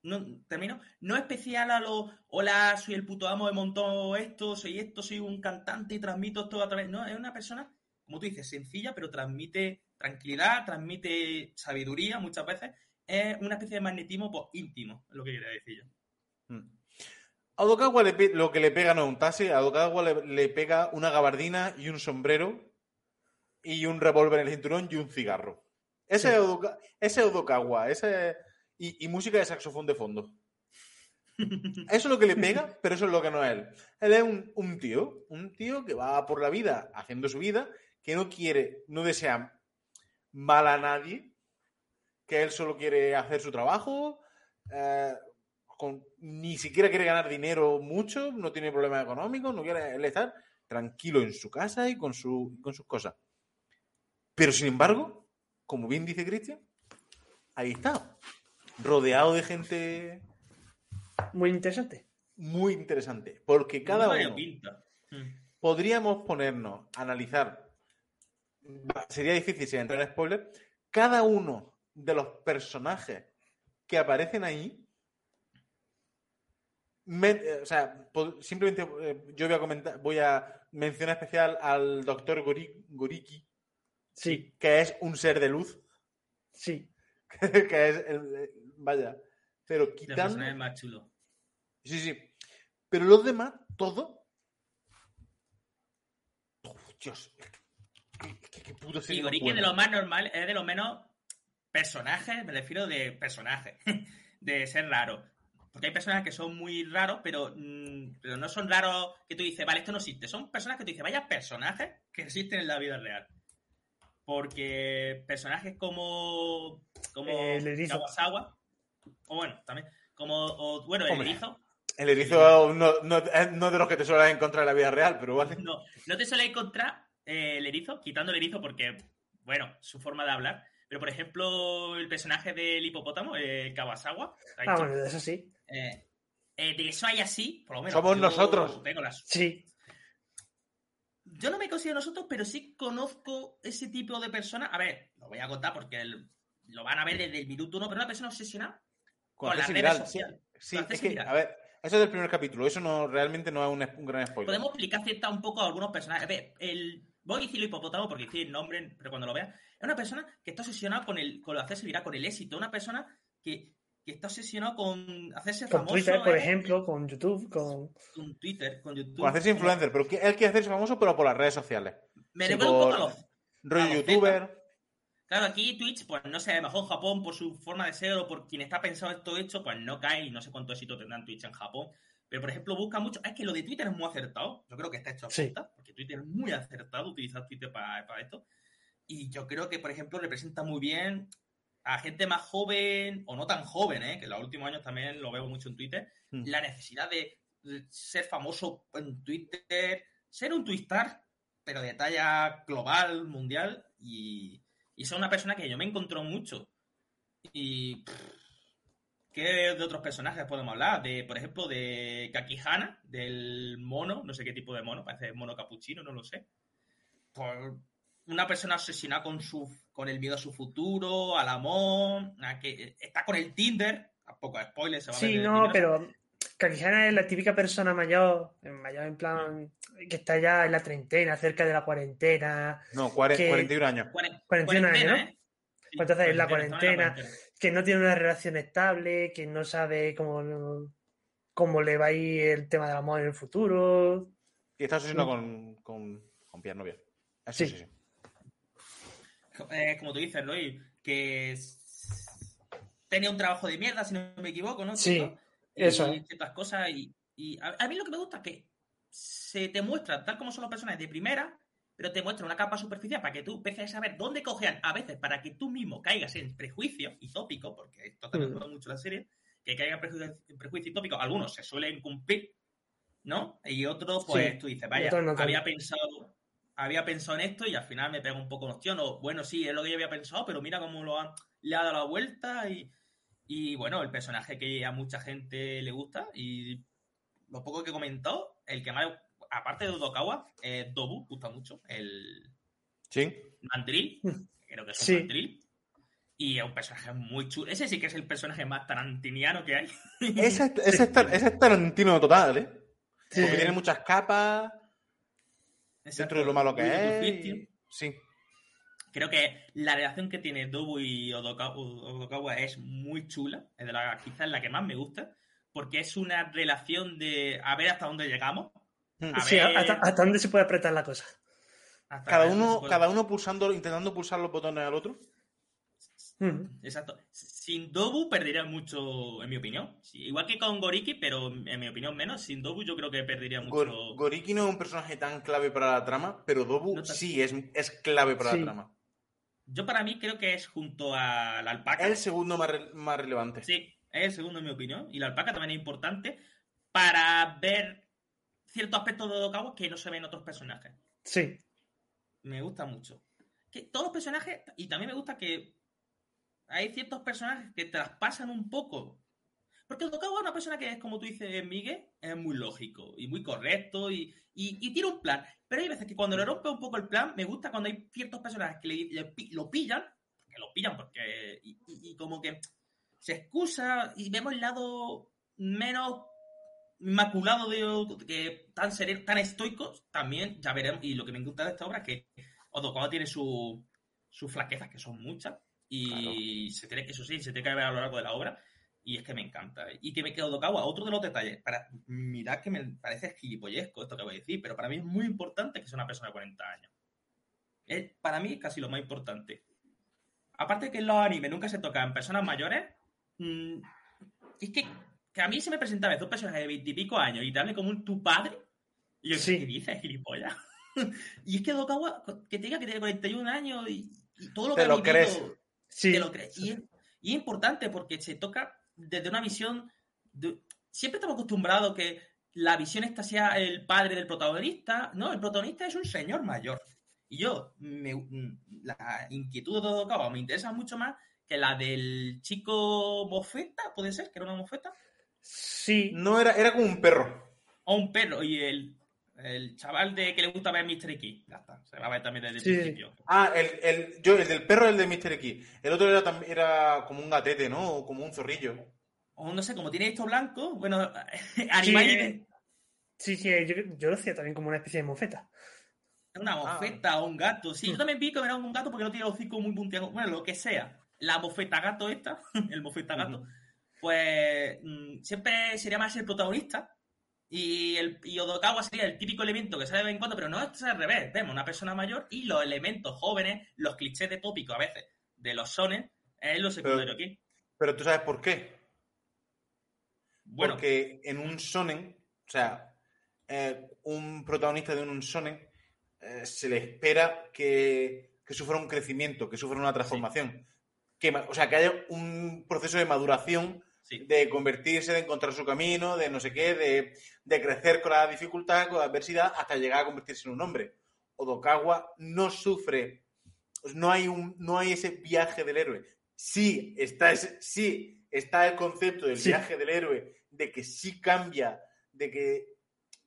no, termino, no especial a lo, hola, soy el puto amo de montón esto, soy esto, soy un cantante y transmito esto a través, no, es una persona, como tú dices, sencilla, pero transmite tranquilidad, transmite sabiduría muchas veces, es una especie de magnetismo pues, íntimo, es lo que quería decir yo. Mm. A Odokawa le pe- lo que le pega no es un taxi, a Odokawa le, le pega una gabardina y un sombrero y un revólver en el cinturón y un cigarro. Ese Sí. es Odoka- ese es Odokawa, ese y, y música de saxofón de fondo. Eso es lo que le pega, pero eso es lo que no es él. Él es un, un tío, un tío que va por la vida haciendo su vida, que no quiere, no desea mal a nadie, que él solo quiere hacer su trabajo, eh, con- ni siquiera quiere ganar dinero mucho, no tiene problemas económicos, no quiere él estar tranquilo en su casa y con, su, con sus cosas. Pero sin embargo, como bien dice Cristian, ahí está, rodeado de gente Muy interesante. muy interesante, porque cada Muy uno. Mm. podríamos ponernos a analizar, sería difícil sin entrar en spoiler, cada uno de los personajes que aparecen ahí. Me- eh, o sea, simplemente eh, yo voy a comentar, voy a mencionar especial al doctor Goriki, Sí, que es un ser de luz, sí. que es el, eh, vaya, pero quitando, personajes más chulos. sí, sí, pero los demás, todo, Uf, Dios, qué, qué- qué puto Y Goriki es de lo más normal, es de lo menos personajes, me refiero de personajes, de ser raro. Porque hay personajes que son muy raros, pero, mm, pero no son raros que tú dices, vale, esto no existe. Son personajes que tú dices, vaya personajes que existen en la vida real. Porque personajes como, como Eh, el erizo. Kawasawa, o bueno, también, como, o, bueno, el Hombre. erizo, El erizo no, no, es no de los que te suelen encontrar en la vida real, pero vale. No, no te suele encontrar eh, el erizo, quitando el erizo porque, bueno, su forma de hablar. Pero, por ejemplo, el personaje del hipopótamo, el Kawasawa, Ah, bueno, eso sí. Eh, eh, de eso hay así, por lo menos. Somos nosotros. tengo las- Sí. Yo no me considero nosotros, pero sí conozco ese tipo de personas. A ver, lo voy a contar porque el- lo van a ver desde el minuto uno, pero una persona obsesionada Con con las redes sí. sociales. Sí, Con es hacerse que, viral. a ver, eso es del primer capítulo, eso no realmente no es un, un gran spoiler. Podemos explicar cierta un poco a algunos personajes. A ver, el, voy a decirlo hipopótamo porque decir el nombre, pero cuando lo veas, es una persona que está obsesionada con el, con hacerse viral, con el éxito. Una persona que, que está obsesionada con hacerse Con famoso. Twitter, por eh, ejemplo, con YouTube, con... Con Twitter, con YouTube. Con hacerse influencer, pero que- él quiere hacerse famoso, pero por las redes sociales. Me Sí, recuerda un poco a los. Rollo youtuber. Claro, aquí Twitch, pues no sé, a lo mejor Japón, por su forma de ser o por quien está pensado esto hecho, pues no cae y no sé cuánto éxito tendrán Twitch en Japón. Pero, por ejemplo, busca mucho. Es que lo de Twitter es muy acertado. Yo creo que está hecho a Sí. porque Twitter es muy acertado utilizar Twitter para, para esto. Y yo creo que, por ejemplo, representa muy bien a gente más joven, o no tan joven, ¿eh? que en los últimos años también lo veo mucho en Twitter, Mm. la necesidad de ser famoso en Twitter, ser un twistar, pero de talla global, mundial, y, y ser una persona que yo me encontró mucho. Y. pff, ¿Qué de otros personajes podemos hablar? De, por ejemplo, de Kakihana, del mono, no sé qué tipo de mono, parece mono capuchino, no lo sé. Por una persona obsesionada con su con el miedo a su futuro, al amor, a que está con el Tinder, tampoco es spoiler, se va a ver Sí, en el no, Tinder, pero Kakihana es la típica persona mayor, mayor en plan, que está ya en la treintena, cerca de la cuarentena, No, cuare- que- 41 años. Cuaren- 41 años, cuarentena, ¿no? ¿eh? Sí, Pues entonces, en la cuarentena, que no tiene una relación estable, que no sabe cómo, cómo le va a ir el tema del amor en el futuro. Y está obsesionado con, con, con pillar novia. Eso Sí. sí, sí. Eh, como tú dices, Luis, que tenía un trabajo de mierda, si no me equivoco, ¿no? Sí? Y eso es. ciertas cosas. Y, y a, a mí lo que me gusta es que se te muestra tal como son los personajes de primera, pero te muestra una capa superficial para que tú empieces a saber dónde cojean, a veces para que tú mismo caigas en prejuicios y tópicos, porque esto también Mm. mucho la serie, que caigan en prejuicios y tópicos. Algunos se suelen cumplir, ¿no? Y otros, pues Sí, tú dices, vaya, no había pensado había pensado en esto y al final me pega un poco noción. O bueno, sí, es lo que yo había pensado, pero mira cómo lo ha, le ha dado la vuelta y, y bueno, el personaje que a mucha gente le gusta y lo poco que he comentado, el que más, aparte de Udokawa, eh, Dobu gusta mucho, el Sí. mandril, creo que es un Sí. mandril. Y es un personaje muy chulo. Ese sí que es el personaje más tarantiniano que hay. Ese, es- ese, es tar- ese es Tarantino total, ¿eh? Sí. Porque tiene muchas capas dentro de lo malo que es. Sí. Creo que la relación que tiene Dobu y Odoka- Odokawa es muy chula, es de la, quizás la que más me gusta, porque es una relación de a ver hasta dónde llegamos. Mm. A Sí, ver- hasta, hasta dónde se puede apretar la cosa. hasta Cada uno, puede- cada uno pulsando, intentando pulsar los botones al otro. Mm. Exacto. Sin Dobu perdería mucho, en mi opinión. Sí, igual que con Goriki, pero en mi opinión menos. Sin Dobu yo creo que perdería mucho. Gor- Goriki no es un personaje tan clave para la trama, pero Dobu No sí es, es clave para Sí. la trama. Yo para mí creo que es junto a la alpaca. Es el segundo más, re- más relevante. Sí, es el segundo en mi opinión. Y la alpaca también es importante para ver ciertos aspectos de Odokawa que no se ven en otros personajes. Sí. Me gusta mucho. Que todos los personajes, y también me gusta que hay ciertos personajes que traspasan un poco. Porque Odokawa es una persona que es, como tú dices, Miguel, es muy lógico y muy correcto y, tiene un plan. Pero hay veces que cuando le rompe un poco el plan, me gusta cuando hay ciertos personajes que lo pillan, que lo pillan porque. Y, como que se excusa y vemos el lado menos inmaculado de que tan sereno, tan estoicos, también ya veremos. Y lo que me gusta de esta obra es que Odokawa tiene su- sus flaquezas, que son muchas, y se tiene que, eso sí, se tiene que ver a lo largo de la obra. Y es que me encanta. Y que me quedo Odokawa, otro de los detalles. Para, mirad que me parece gilipollesco esto que voy a decir, pero para mí es muy importante que sea una persona de 40 años. Es, para mí es casi lo más importante. Aparte que en los animes nunca se tocan personas mayores, mm, es que, que a mí se me presenta a veces un personaje de 20 y pico años y te hable como un tu padre. Y yo, Sí. ¿qué dices, gilipollas? y es que Odokawa, que te diga que tiene 41 años y, y todo lo Te que ha lo vivido, crees. Sí. te lo crees. Y, es- y es importante porque se toca desde una visión. de- siempre estamos acostumbrados que la visión esta sea el padre del protagonista. No, el protagonista es un señor mayor. Y yo, me- la inquietud de Odokawa me interesa mucho más que la del chico mofeta, puede ser, que era una mofeta, Sí. No era, era como un perro. o un perro. Y el, el chaval de que le gusta ver Mr. X. Ya está, se va a ver también desde el principio. Ah, el, el, yo, el del perro es el de Mr. X. El otro era, era como un gatete, ¿no? O como un zorrillo. O no sé, como tiene esto blanco, bueno, animal Sí. Sí, sí, yo, yo lo hacía también como una especie de mofeta. Una mofeta o un gato. Sí, yo también vi que era un gato porque no tiene el hocico muy puntiagudo. Bueno, lo que sea. La mofeta gato esta, el mofeta gato, pues mm, siempre sería más el protagonista. Y, el, y Odokawa sería el típico elemento que sale de vez en cuando, pero no es al revés. Vemos una persona mayor y los elementos jóvenes, los clichés de tópico a veces de los sones, es lo secundario aquí. Pero tú sabes por qué. Bueno, Porque en un shonen, o sea, eh, un protagonista de un shonen eh, se le espera que, que sufra un crecimiento, que sufra una transformación. Que, o sea, que haya un proceso de maduración, sí. de convertirse, de encontrar su camino, de no sé qué, de, de crecer con la dificultad, con la adversidad, hasta llegar a convertirse en un hombre. Odokawa no sufre, no hay, un, no hay ese viaje del héroe. Sí está, ese, sí está el concepto del Sí. viaje del héroe, de que sí cambia, de que,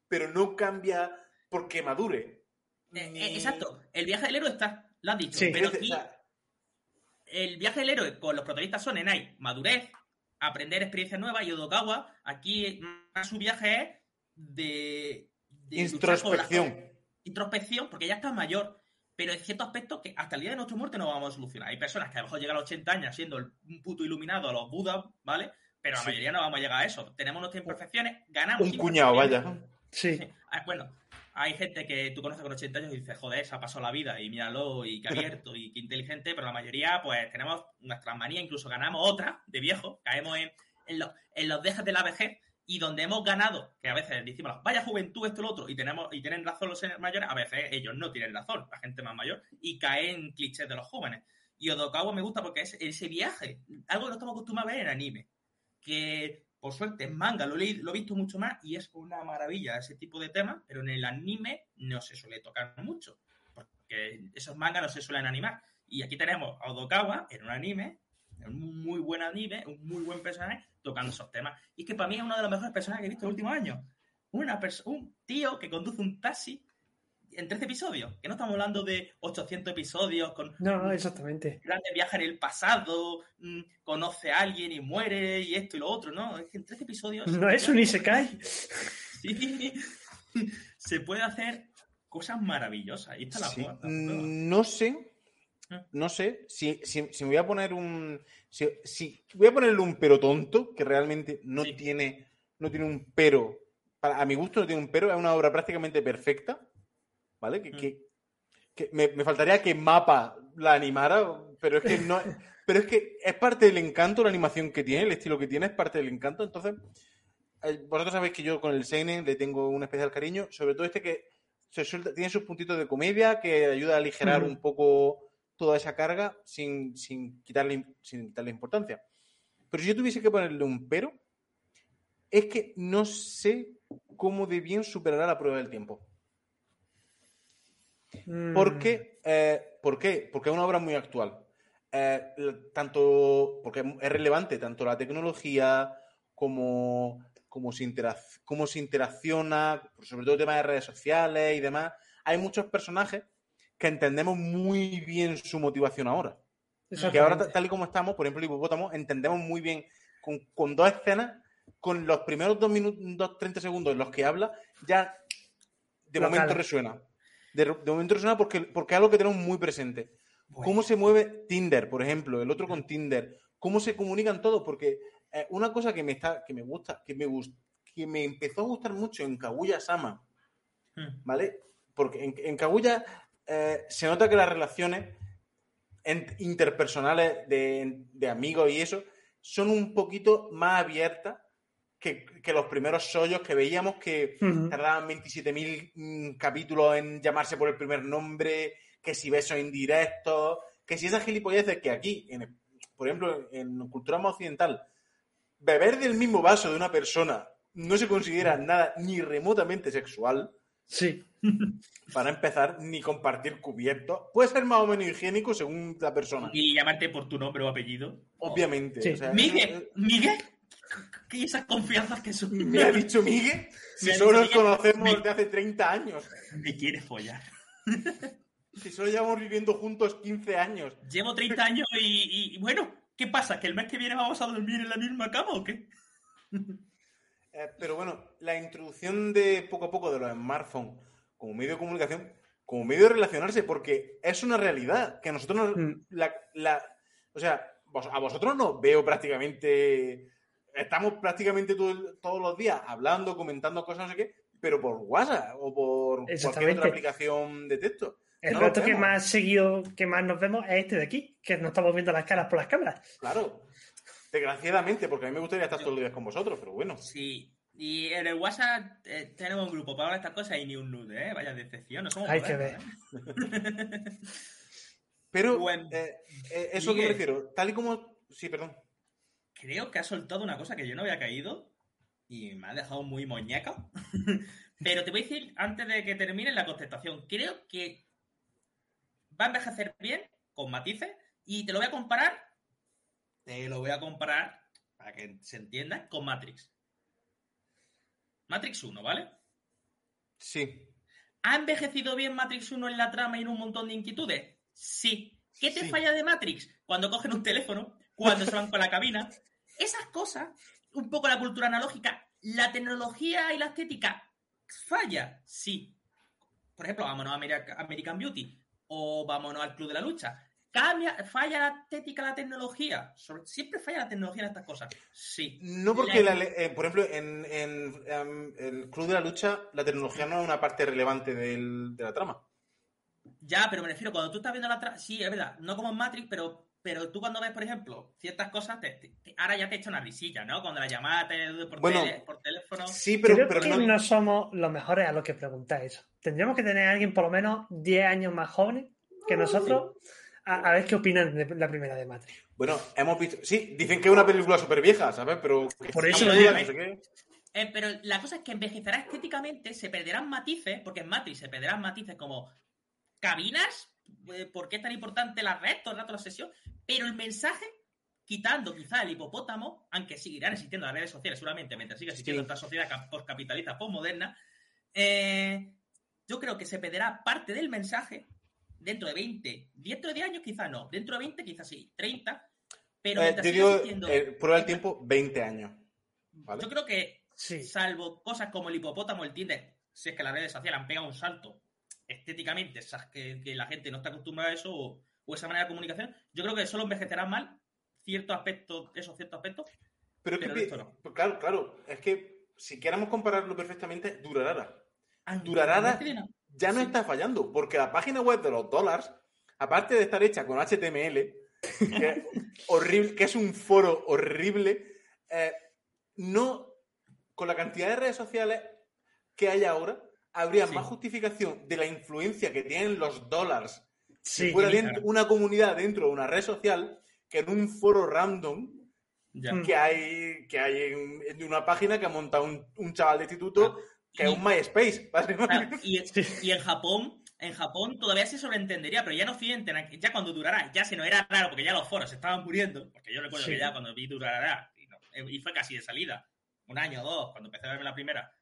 pero no cambia porque madure. Eh, Ni- eh, exacto. El viaje del héroe está, lo has dicho. Sí. pero aquí el viaje del héroe con los protagonistas son Enai, madurez, aprender experiencias nuevas y Odokawa, aquí más su viaje es de, con introspección. introspección, porque ya está mayor, pero en ciertos aspectos que hasta el día de nuestra muerte no vamos a solucionar. Hay personas que a lo mejor llegan a los 80 años siendo el- un puto iluminado a los budas, ¿vale? Pero la Sí. mayoría no vamos a llegar a eso. Tenemos nuestras imperfecciones, ganamos. Un cuñado, vaya. Sí. Ah, Bueno, hay gente que tú conoces con 80 años y dices, joder, se ha pasado la vida y míralo y qué abierto y qué inteligente, pero la mayoría, pues tenemos nuestras manías, incluso ganamos otra de viejo, caemos en, en, los- en los dejes de la vejez y donde hemos ganado, que a veces decimos, vaya juventud, esto lo otro, y tenemos y tienen razón los mayores, a veces ellos no tienen razón, la gente más mayor, y caen en clichés de los jóvenes. Y Odokawa me gusta porque es ese viaje, algo que no estamos acostumbrados a ver en anime, que por suerte en manga lo he, lo he visto mucho más y es una maravilla ese tipo de temas, pero en el anime no se suele tocar mucho, porque esos mangas no se suelen animar. Y aquí tenemos a Odokawa en un anime, un muy buen anime, un muy buen personaje, tocando esos temas. Y que para mí es uno de los mejores personajes que he visto en los últimos años. Una un tío que conduce un taxi en 13 episodios, que no estamos hablando de 800 episodios con No, no, exactamente. grande viaje en el pasado, mm, conoce a alguien y muere y esto y lo otro, ¿no? Es que en 13 episodios... No es un Isekai. Sí, se puede hacer cosas maravillosas. Y esta la Sí. prueba, la prueba. Mm, No sé, Ah. no sé si, si, si me voy a poner un. Si, si voy a ponerle un pero tonto, que realmente no, Sí. tiene, no tiene un pero. Para, a mi gusto no tiene un pero, es una obra prácticamente perfecta. ¿Vale? Que, Mm. que- que me, me faltaría que Mapa la animara, pero es que no. pero es que es parte del encanto la animación que tiene, el estilo que tiene, es parte del encanto. Entonces, eh, vosotros sabéis que yo con el Seinen le tengo un especial cariño, sobre todo este que se suelta- tiene sus puntitos de comedia, que ayuda a aligerar un poco toda esa carga sin, sin, quitarle, sin quitarle importancia. Pero si yo tuviese que ponerle un pero, es que no sé cómo de bien superará la prueba del tiempo. Mm, Porque, eh, ¿Por qué? Porque es una obra muy actual. Eh, tanto, porque es relevante tanto la tecnología como cómo se, interac- cómo se interacciona, sobre todo el tema de redes sociales y demás. Hay muchos personajes que entendemos muy bien su motivación ahora. Que ahora, tal y como estamos, por ejemplo, Hipopótamo, entendemos muy bien con, con dos escenas, con los primeros dos minutos, dos, 30 segundos en los que habla, ya de momento resuena. De, de momento resuena porque, porque es algo que tenemos muy presente. ¿Cómo se mueve Tinder, por ejemplo? El otro con Tinder. ¿Cómo se comunican todos? Porque eh, una cosa que me está, que me gusta, que me gust- que me empezó a gustar mucho en Kaguya Sama, Hmm. ¿vale? Porque en, en Kaguya eh, se nota que las relaciones en- interpersonales de, de amigos y eso son un poquito más abiertas que, que los primeros sollos que veíamos que Ujú. tardaban 27.000 mm, capítulos en llamarse por el primer nombre, que si besos indirectos, que si esas gilipolleces que aquí, en- por ejemplo, en cultura más occidental, beber del mismo vaso de una persona no se considera nada ni remotamente sexual, Sí. para empezar, ni compartir cubiertos. Puede ser más o menos higiénico según la persona, Y llamarte por tu nombre o apellido. obviamente. Sí. o sea, Miguel, Miguel, ¿qué esas confianzas que son? Me ha dicho Miguel, si solo nos conocemos desde hace 30 años, Me quieres follar. si solo llevamos viviendo juntos 15 años. Llevo 30 años y, y- y bueno, ¿qué pasa? ¿Que el mes que viene vamos a dormir en la misma cama o qué? Eh, pero bueno, la introducción de poco a poco de los smartphones como medio de comunicación, como medio de relacionarse, porque es una realidad que nosotros nos- Mm. la, la- o sea, a vosotros nos veo prácticamente, estamos prácticamente todo el- todos los días hablando, comentando cosas, no sé qué, pero por WhatsApp o por cualquier otra aplicación de texto. El No rato que más seguido, que más nos vemos es este de aquí, que nos estamos viendo las caras por las cámaras. Claro. Desgraciadamente, porque a mí me gustaría estar todos los días con vosotros, pero bueno. Sí. Y en el WhatsApp eh, tenemos un grupo para hablar de estas cosas y ni un nude, ¿eh? Vaya decepción, no somos Hay que modernos, ¿eh? Pero Bueno, eh, eh, eso que me refiero, tal y como... Sí, perdón. Creo que ha soltado una cosa que yo no había caído y me ha dejado muy moñaca. Pero te voy a decir, antes de que termine la contestación, creo que va a envejecer bien, con matices, y te lo voy a comparar, te lo voy a comparar, para que se entienda, con Matrix. Matrix 1, ¿vale? Sí. ¿Ha envejecido bien Matrix 1 en la trama y en un montón de inquietudes? Sí. ¿Qué te Sí. falla de Matrix? Cuando cogen un teléfono, cuando se van con la cabina. Esas cosas, un poco la cultura analógica, la tecnología y la estética, falla. Sí. Por ejemplo, vámonos a America- American Beauty o vámonos al Club de la Lucha. Cambia, falla la estética, la tecnología. Siempre falla la tecnología en estas cosas. Sí. No porque, La- eh, por ejemplo, en, en, em, el Club de la Lucha, la tecnología no es una parte relevante del- de la trama. Ya, pero me refiero, cuando tú estás viendo la trama, sí, es verdad, no como en Matrix, pero, pero tú cuando ves, por ejemplo, ciertas cosas, te- te- te- ahora ya te echa una risilla, ¿no? Cuando la llamada te, por, Bueno, tele- por teléfono. Sí, pero, Creo pero que no, no... somos los mejores a los que preguntáis eso. Tendríamos que tener a alguien por lo menos 10 años más joven que nosotros a, a ver qué opinan de la primera de Matrix. Bueno, hemos visto. Sí, dicen que es una película súper vieja, ¿sabes? Pero. Por eso lo digo, digo. no sé qué. Eh, pero la cosa es que envejecerá estéticamente, se perderán matices, porque en Matrix se perderán matices como cabinas, ¿por qué es tan importante la red, todo el rato la sesión? Pero el mensaje, quitando quizá el hipopótamo, aunque seguirán existiendo las redes sociales seguramente, mientras siga existiendo Sí. esta sociedad cap- postcapitalista, postmoderna, eh, yo creo que se perderá parte del mensaje dentro de 20, dentro de 10 años quizá no, dentro de 20 quizás sí, 30, pero Eh, mientras yo siga digo, existiendo- eh, prueba del tiempo, 20 años. ¿vale? yo creo que Sí. salvo cosas como el hipopótamo, el Tinder, si es que las redes sociales han pegado un salto estéticamente, esas que, que la gente no está acostumbrada a eso o, o esa manera de comunicación, yo creo que solo envejecerán mal ciertos aspectos, esos ciertos aspectos. Pero, es que no. pues claro, claro. Es que si queramos compararlo perfectamente, Durarara. Aunque Durarara no tiene nada. ya no Sí. está fallando, porque la página web de los dólares, aparte de estar hecha con HTML, que es horrible, que es un foro horrible, eh, no, con la cantidad de redes sociales que hay ahora, habría Sí. más justificación de la influencia que tienen los dólares Sí, fuera en dentro- una comunidad dentro de una red social que en un foro random Ya. Que hay, que hay en, en una página que ha montado un, un chaval de instituto que es Y- un MySpace, Claro, y, y en Japón, en Japón todavía se sobreentendería, pero ya no occidente, ya cuando durará, ya se nos era raro, porque ya los foros se estaban muriendo, porque yo recuerdo Sí. que ya cuando vi durará, y, no, y fue casi de salida, un año o dos, cuando empecé a verme la primera,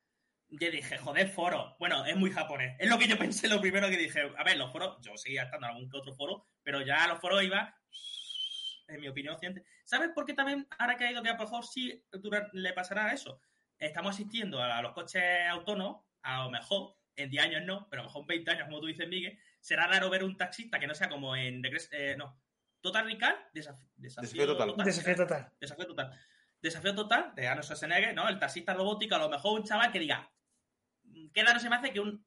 yo dije, joder, foro. Bueno, es muy japonés. Es lo que yo pensé lo primero que dije. A ver, los foros, yo seguía estando en algún que otro foro, pero ya a los foros iba, en mi opinión, occidente. ¿Sabes por qué también, ahora que ha ido que a lo mejor sí le pasará eso? Estamos asistiendo a los coches autónomos, a lo mejor, en 10 años no, pero a lo mejor en 20 años, como tú dices, Miguel, será raro ver un taxista que no sea como en Regres- eh, no, Total Recall, desaf- desafío, Desafío total. Desafío total. Desafío total. Desafío total de Arnold Schwarzenegger, ¿no? El taxista robótico, a lo mejor un chaval que diga, ¿qué no se me hace que un...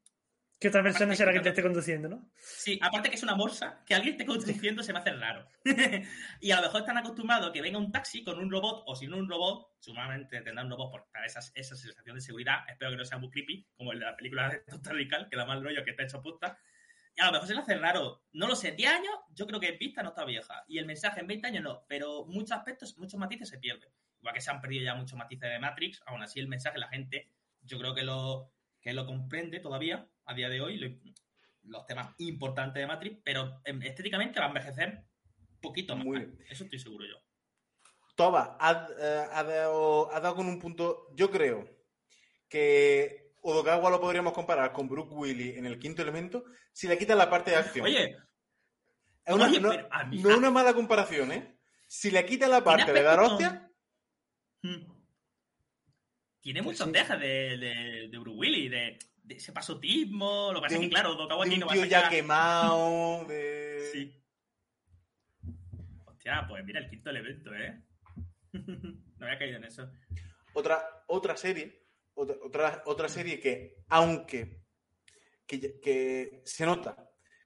Que otra persona será que claro. te esté conduciendo, ¿no? Sí, aparte que es una morsa, que alguien esté conduciendo se me hace raro. y a lo mejor están acostumbrados a que venga un taxi con un robot o sin un robot, sumamente tendrá un robot por dar esas, esa sensación de seguridad. Espero que no sea muy creepy, como el de la película de Total Recall, que da mal rollo que está hecho puesta. Y a lo mejor se le hace raro. No lo sé, 10 años, yo creo que en vista no está vieja. Y el mensaje en 20 años no, pero muchos aspectos, muchos matices se pierden. Igual que se han perdido ya muchos matices de Matrix, aún así el mensaje la gente, yo creo que lo, que lo comprende todavía a día de hoy, lo- los temas importantes de Matrix, pero em, estéticamente va a envejecer poquito más. Muy bien. Eso estoy seguro yo. Toba, ha, eh, ha dado, ha dado con un punto. Yo creo que Odokawa lo podríamos comparar con Brooke Willy en el quinto elemento si le quitas la parte de acción. Oye, es una, oye, no, es una mala comparación, ¿eh? Si le quitas la parte de dar hostia, mm, tiene Pues muchos sí. dejes de, de, de Bruce Willis, de, de ese pasotismo. Lo que pasa es que, claro, Dokawa aquí no va a tío ya quemado, de... Sí. Hostia, pues mira el quinto elemento, ¿eh? no había caído en eso. Otra, otra serie, otra, otra, otra serie que, aunque que, que se nota,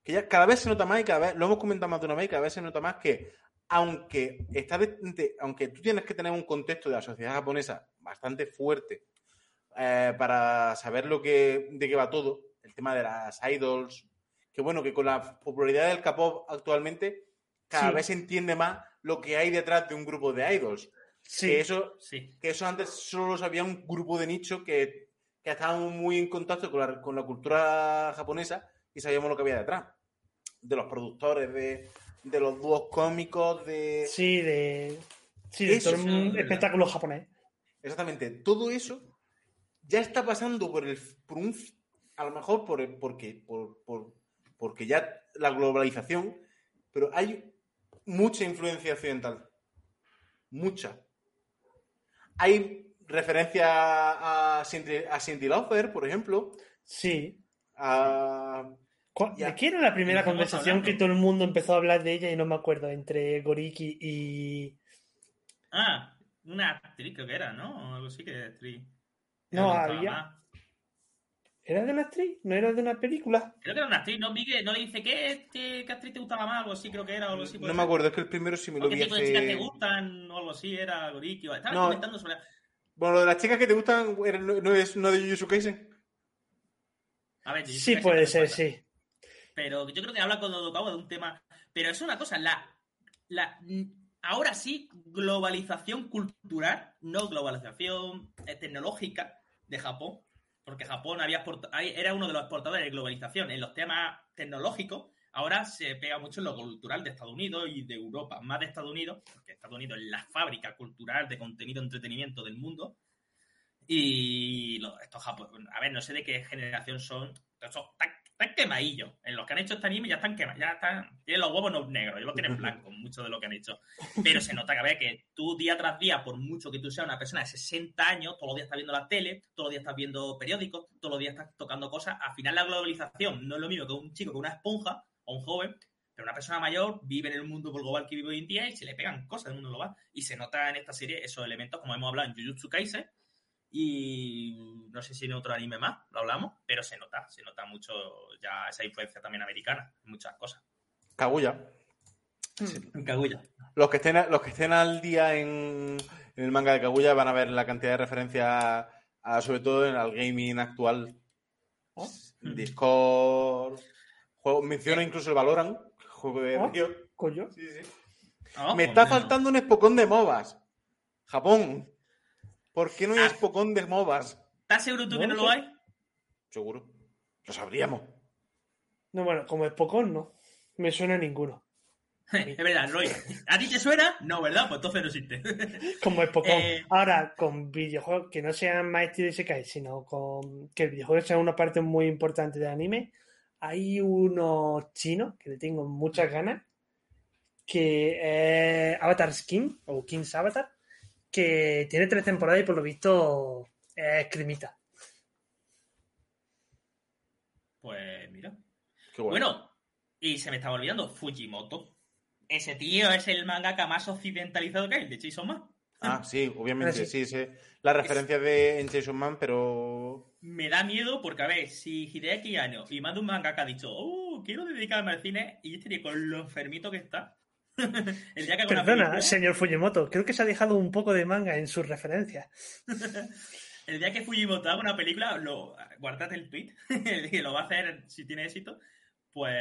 que ya cada vez se nota más y cada vez, lo hemos comentado más de una vez, y cada vez se nota más que aunque está de- aunque tú tienes que tener un contexto de la sociedad japonesa bastante fuerte eh, para saber lo que, de qué va todo, el tema de las idols, que bueno, que con la popularidad del K-pop actualmente, cada Sí. vez se entiende más lo que hay detrás de un grupo de idols. Sí. Que eso Sí. que eso antes solo sabía un grupo de nicho que, que estábamos muy en contacto con la, con la cultura japonesa y sabíamos lo que había detrás. De los productores, de, de los dúos cómicos, de... Sí, de. Sí, de todo un espectáculo japonés. Exactamente. Todo eso ya está pasando por el por un a lo mejor por el- porque por, por- porque ya la globalización, pero hay mucha influencia occidental. Mucha. Hay referencia a Cindy, a Cindy Lauper, por ejemplo, Sí. a ¿Cu- Ya. ¿De qué era la primera conversación que todo el mundo empezó a hablar de ella y no me acuerdo? Entre Goriki y. Ah, una actriz creo que era, ¿no? O algo así que actriz. No, Me gustaba había- más. ¿Era de una actriz? ¿No era de una película? Creo que era una actriz, ¿no? Miguel, no le dice ¿qué, qué, qué actriz te gustaba más, algo así creo que era, o algo así. no puede me ser. acuerdo, es que el primero sí me ¿O lo qué vi tipo de chicas te gustan, o algo así, era Goriki. Estaba No. comentando sobre... Bueno, lo de las chicas que te gustan era- no, no es no de Jujutsu Kaisen. A ver, Sí, que puede ser, sí. Pero yo creo que habla con Odokawa de un tema. Pero es una cosa, la, la ahora sí, globalización cultural, no globalización eh, tecnológica de Japón, porque Japón había era uno de los exportadores de globalización en los temas tecnológicos. Ahora se pega mucho en lo cultural de Estados Unidos y de Europa, más de Estados Unidos, porque Estados Unidos es la fábrica cultural de contenido entretenimiento del mundo. Y lo- estos japoneses, a ver, no sé de qué generación son, tan quemadillos. En los que han hecho este anime ya están quemados, ya están, tienen los huevos no negros, y los tienen blancos, mucho de lo que han hecho. Pero se nota que, a ver, que tú día tras día, por mucho que tú seas una persona de 60 años, todos los días estás viendo la tele, todos los días estás viendo periódicos, todos los días estás tocando cosas. Al final la globalización no es lo mismo que un chico con una esponja o un joven, pero una persona mayor vive en el mundo global que vive hoy en día y se le pegan cosas del mundo global. Y se nota en esta serie esos elementos, como hemos hablado en Jujutsu Kaisen, y no sé si en otro anime más lo hablamos, pero se nota, se nota mucho ya esa influencia también americana en muchas cosas. Kaguya. En Kaguya. Los que estén, los que estén al día en, en el manga de Kaguya van a ver la cantidad de referencias, a- sobre todo en el gaming actual. ¿Oh? Discord. Juego, menciona incluso el Valorant. juego de ¿Oh? Río. Coño. Sí, sí. Ah, Me está faltando un Spokon de MOBAs. Japón. ¿Por qué no hay Ah. Spokon de MOBAs? ¿Estás seguro tú que No lo hay? Seguro. Lo sabríamos. No, bueno, como es Pocón, no. Me suena a ninguno. es verdad, Roy. ¿A ti te suena? No, ¿verdad? Pues entonces no existe. Como es Pocón. Eh. Ahora, con videojuegos que no sean más estilo Isekai, sino con que el videojuego sea una parte muy importante del anime, hay uno chino que le tengo muchas ganas, que es Avatar Skin, o King's Avatar, que tiene tres temporadas y por lo visto es cremita. Pues mira. Qué guay. Bueno, y se me estaba olvidando, Fujimoto. Ese tío es el mangaka más occidentalizado que hay, de Chainsaw Man. Ah, sí, obviamente, sí. sí, sí. La referencia de en Chainsaw Man, pero. Me da miedo porque, a ver, si Hideaki Anno y más de un mangaka ha dicho, oh, quiero dedicarme al cine, y este tío con lo enfermito que está. el día que Perdona, película- señor Fujimoto, creo que se ha dejado un poco de manga en sus referencias. El día que Fujimoto haga una película, lo, guardate el tweet, el que lo va a hacer si tiene éxito, pues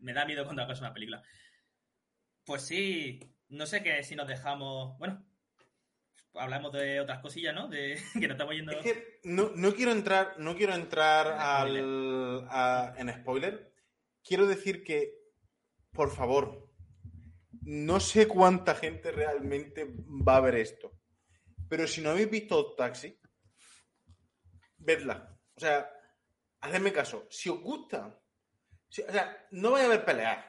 me da miedo cuando hagas una película. Pues sí, no sé qué si nos dejamos. Bueno, hablamos de otras cosillas, ¿no? De que nos estamos yendo. Es que no, no quiero entrar, no quiero entrar al, a- en spoiler. Quiero decir que, por favor, no sé cuánta gente realmente va a ver esto. Pero si no habéis visto Taxi, vedla. O sea, hacedme caso. Si os gusta, si- o sea, no vaya a haber peleas,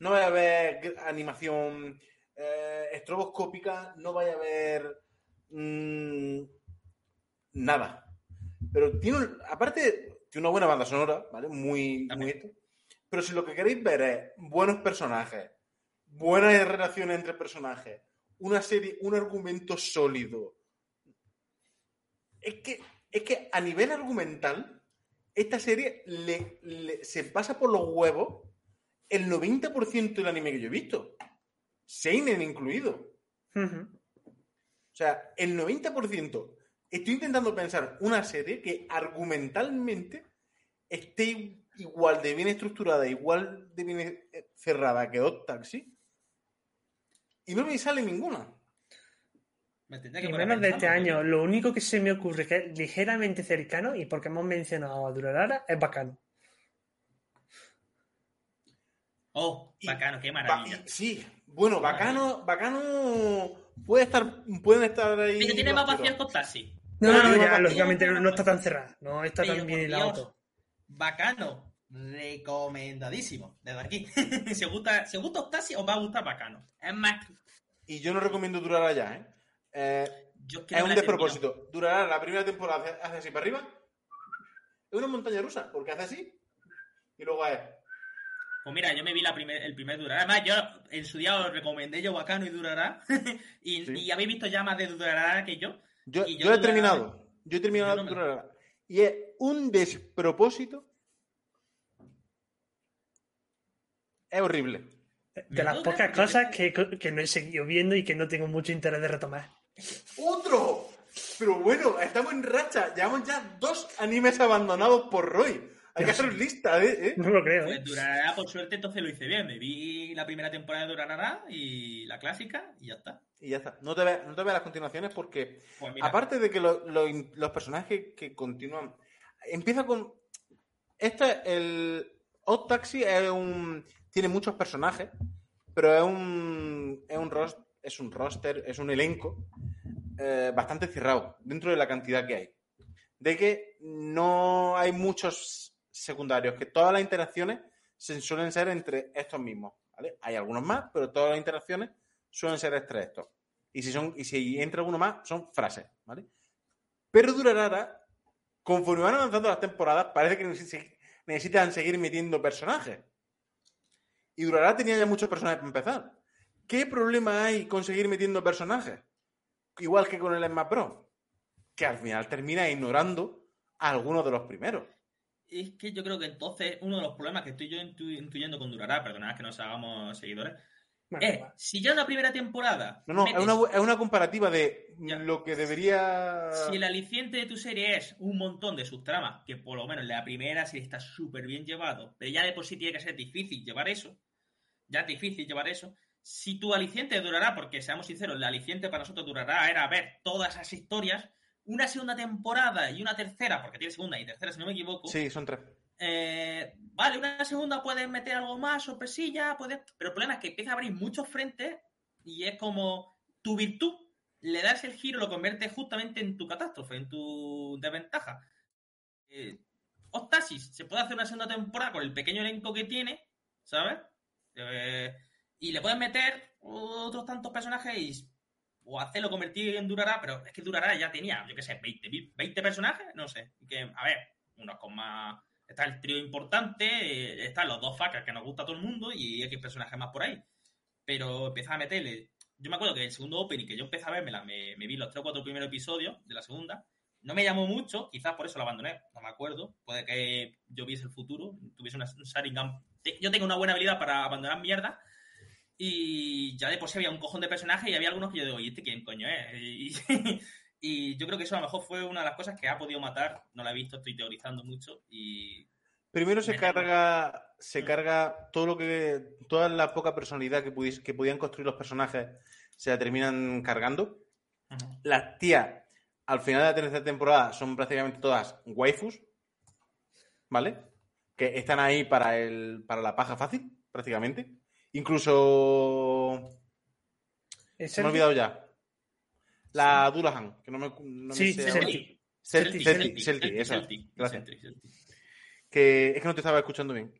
no vaya a haber gr- animación eh, estroboscópica, no vaya a haber mm, nada. Pero tiene, aparte, tiene una buena banda sonora, ¿vale? Muy, muy esto. Pero si lo que queréis ver es buenos personajes, buenas relaciones entre personajes, una serie, un argumento sólido. Es que, es que a nivel argumental, esta serie le, le- se pasa por los huevos el 90% del anime que yo he visto. Seinen incluido. O sea, el 90%. Estoy intentando pensar una serie que argumentalmente esté igual de bien estructurada, igual de bien eh, cerrada que Odd Taxi. Y no me sale ninguna. Me que Y menos de este año, porque- lo único que se me ocurre que es ligeramente cercano, y porque hemos mencionado a Durarara, es bacano. Oh, Y- bacano, qué maravilla. y- sí, bueno, bacano, bacano puede estar, pueden estar ahí. Pero tiene más vacíos con Taxi. No, no, no, no, ya, lógicamente no, está tan cerrada. No está Pero, tan bien hilado. Bacano. Recomendadísimo. Desde aquí. si os gusta, si os gusta Octasi, os va a gustar Bacano. Es más, Y yo no recomiendo durar allá, ¿eh? Eh, yo es un despropósito. Durará la primera temporada, hace, hace así para arriba. Es una montaña rusa, porque hace así. Y luego es. termino. Pues mira, yo me vi la primer, el primer Durará. Además, yo en su día os recomendé yo Bacano y Durará. y, Sí. y habéis visto ya más de Durará que yo. Yo, yo yo he terminado. Yo he terminado Yo no me- Durará. Y es un despropósito. Es horrible. De las pocas cosas que, que no he seguido viendo y que no tengo mucho interés de retomar. ¡Otro! Pero bueno, estamos en racha. Llevamos ya dos animes abandonados por Roy. Hay que hacer lista, ¿eh? ¿eh? No lo creo, Pues ¿eh? Durará, por suerte, entonces lo hice bien. Me vi la primera temporada de Durará y la clásica y ya está. Y ya está. No te veas no te veas las continuaciones porque, Pues aparte de que lo- los personajes que continúan. Empieza con. Este es el. Odd Taxi es un. Tiene muchos personajes, pero es un. Es un, ros- es un roster, es un elenco eh, bastante cerrado dentro de la cantidad que hay. De que no hay muchos secundarios, que todas las interacciones se suelen ser entre estos mismos. Hay algunos más, pero todas las interacciones suelen ser entre estos. Y si, son, y si entra alguno más, son frases. ¿vale? Pero Durarara, conforme van avanzando las temporadas, parece que neces- necesitan seguir metiendo personajes. Y Durarara tenía ya muchos personajes para empezar. ¿Qué problema hay con seguir metiendo personajes? Igual que con el Smash Bros. Que al final termina ignorando a algunos de los primeros. es que yo creo que entonces uno de los problemas que estoy yo intu- intuyendo con Durará, perdonad que nos hagamos seguidores, Es si ya en la primera temporada No, no, es una, bu- es una comparativa de Ya. lo que debería. Si el aliciente de tu serie es un montón de subtramas, que por lo menos en la primera serie está súper bien llevado, pero ya de por sí tiene que ser difícil llevar eso, ya es difícil llevar eso. Si tu aliciente durará, porque seamos sinceros, el aliciente para nosotros durará, era ver todas esas historias, una segunda temporada y una tercera, porque tiene segunda y tercera, si no me equivoco. Sí, son tres. Eh, vale, una segunda puedes meter algo más, sorpresilla, puedes. Pero el problema es que empieza a abrir muchos frentes y es como tu virtud, le das el giro, lo conviertes justamente en tu catástrofe, en tu desventaja. Eh, Octasis, se puede hacer una segunda temporada con el pequeño elenco que tiene, ¿sabes? Eh, y le puedes meter otros tantos personajes y, o hacerlo convertir en Durará, pero es que Durará ya tenía, yo qué sé, 20, 20 personajes, no sé. Que, a ver, unos con más está el trío importante, eh, están los dos facas que nos gusta a todo el mundo y X personajes más por ahí. Pero empezaba a meterle. Yo me acuerdo que el segundo opening que yo empecé a vermela, me, me vi los tres o cuatro primeros episodios de la segunda. No me llamó mucho, quizás por eso lo abandoné, no me acuerdo. Puede que yo viese el futuro, tuviese una, un Sharingan. Yo tengo una buena habilidad para abandonar mierda. Y ya de por sí había un cojón de personajes y había algunos que yo digo, ¿y este quién coño es? y yo creo que eso a lo mejor fue una de las cosas que ha podido matar. No la he visto, estoy teorizando mucho. Y Primero se carga, se carga todo lo que, toda la poca personalidad que, pudis- que podían construir los personajes, se la terminan cargando. Las tías, al final de la tercera temporada, son prácticamente todas waifus, ¿vale? Que están ahí para, el, para la paja fácil, prácticamente. Incluso... ¿Es Se me ha olvidado ya. La Durahan, que no me, no me Sí, sé sí, ahora. Celti. Celti, Celti, Celti, eso. Celti, Gracias. Que es que no te estaba escuchando bien.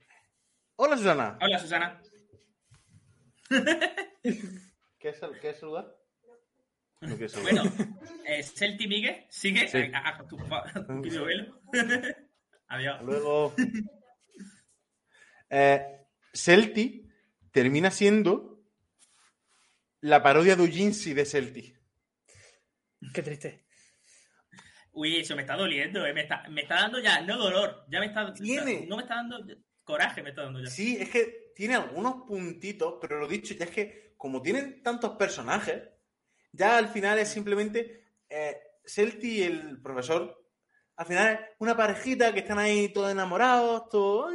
Hola, Susana. Hola, Susana. ¿Quieres, sal- quieres saludar? No quieres saludar. Bueno, eh, Celti Miguel, sigue. Sí. A, a- a tu, a tu. Adiós. Luego. Eh, Celti termina siendo la parodia de Ujinsi de Celti. Qué triste. Uy, eso me está doliendo, eh. me, está, me está dando ya, no dolor, ya me está. Tiene. No me está dando coraje, me está dando ya. Sí, es que tiene algunos puntitos, pero lo dicho, ya es que como tienen tantos personajes, ya al final es simplemente eh, Celti y el profesor. Al final es una parejita que están ahí todos enamorados,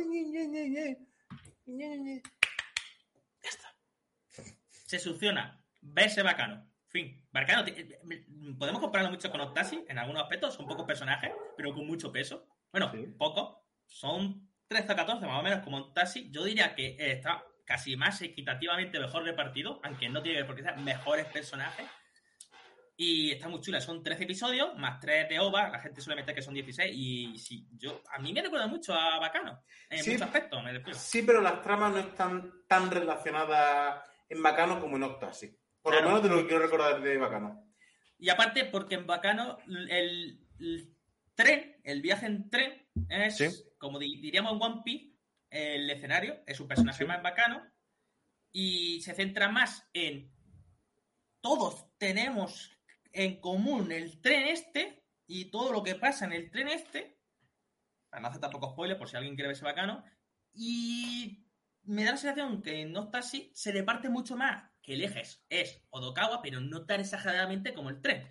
ñe, ñe, ñe. Se soluciona, verse bacano. Fin, bacano. ti- eh, Podemos compararlo mucho con Octasi en algunos aspectos, son pocos personajes, pero con mucho peso. Bueno, Sí. pocos, son 13 o 14 más o menos como Octasi. Yo diría que está casi más equitativamente mejor repartido, aunque no tiene por qué ser mejores personajes. Y está muy chula, son 13 episodios, más 3 de OVA, la gente suele meter que son 16, y sí, yo, a mí me recuerda mucho a Bacano, en Sí. muchos aspectos, me refiero. Sí, pero las tramas no están tan relacionadas en Bacano como en Octasi. Por lo menos de lo que quiero recordar de Bacano. Y aparte, porque en Bacano el, el tren, el viaje en tren, es, Sí. como di- diríamos en One Piece, el escenario es un personaje Sí. más bacano y se centra más en todos tenemos en común el tren este y todo lo que pasa en el tren este, para no hacer tampoco spoiler por si alguien quiere verse bacano, y me da la sensación que en Octasi se reparte mucho más, que el eje es, Odokawa, pero no tan exageradamente como el tren.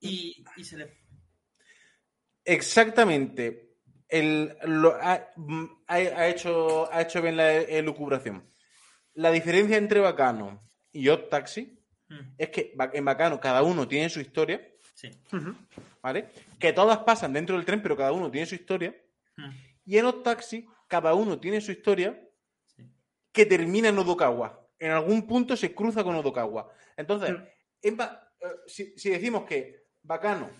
Y, y se le... Exactamente. El, lo- ha, mm, ha- ha hecho, ha hecho bien la elucubración. La diferencia entre Bacano y Odd Taxi Hmm, es que en Bacano cada uno tiene su historia, Sí. ¿vale? Que todas pasan dentro del tren, pero cada uno tiene su historia. Hmm, Y en Odd Taxi, cada uno tiene su historia sí. que termina en Odokawa. En algún punto se cruza con Odokawa. Entonces, Mm. en eh, si, si decimos que Bacano,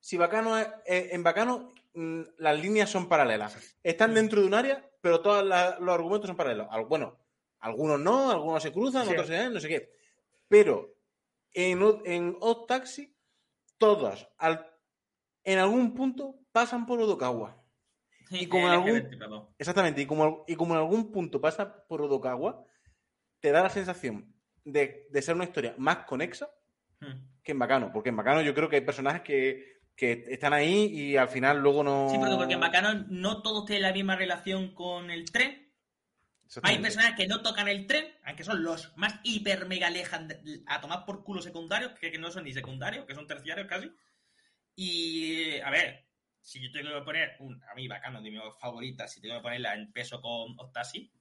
si Bacano es- eh, en Bacano mm, las líneas son paralelas. Están dentro de un área, pero todos los argumentos son paralelos. Al- Bueno, algunos no, algunos se cruzan, Sí. otros se no sé qué. Pero en, en Odd Taxi, todos al- en algún punto pasan por Odokawa. Y como algún- vertebrador. Exactamente, y como, y como en algún punto pasa por Odokawa, te da la sensación de, de ser una historia más conexa Hmm. que en Bacano. Porque en Bacano yo creo que hay personajes que, que están ahí y al final luego no. Sí, porque, porque en Bacano no todos tienen la misma relación con el tren. Hay personajes que no tocan el tren, aunque son los más hiper mega lejan a tomar por culo secundarios, que, que no son ni secundarios, que son terciarios casi. Y a ver, si yo tengo que poner un, a mí bacano de mis favoritas, si tengo que ponerla en peso con Octasi,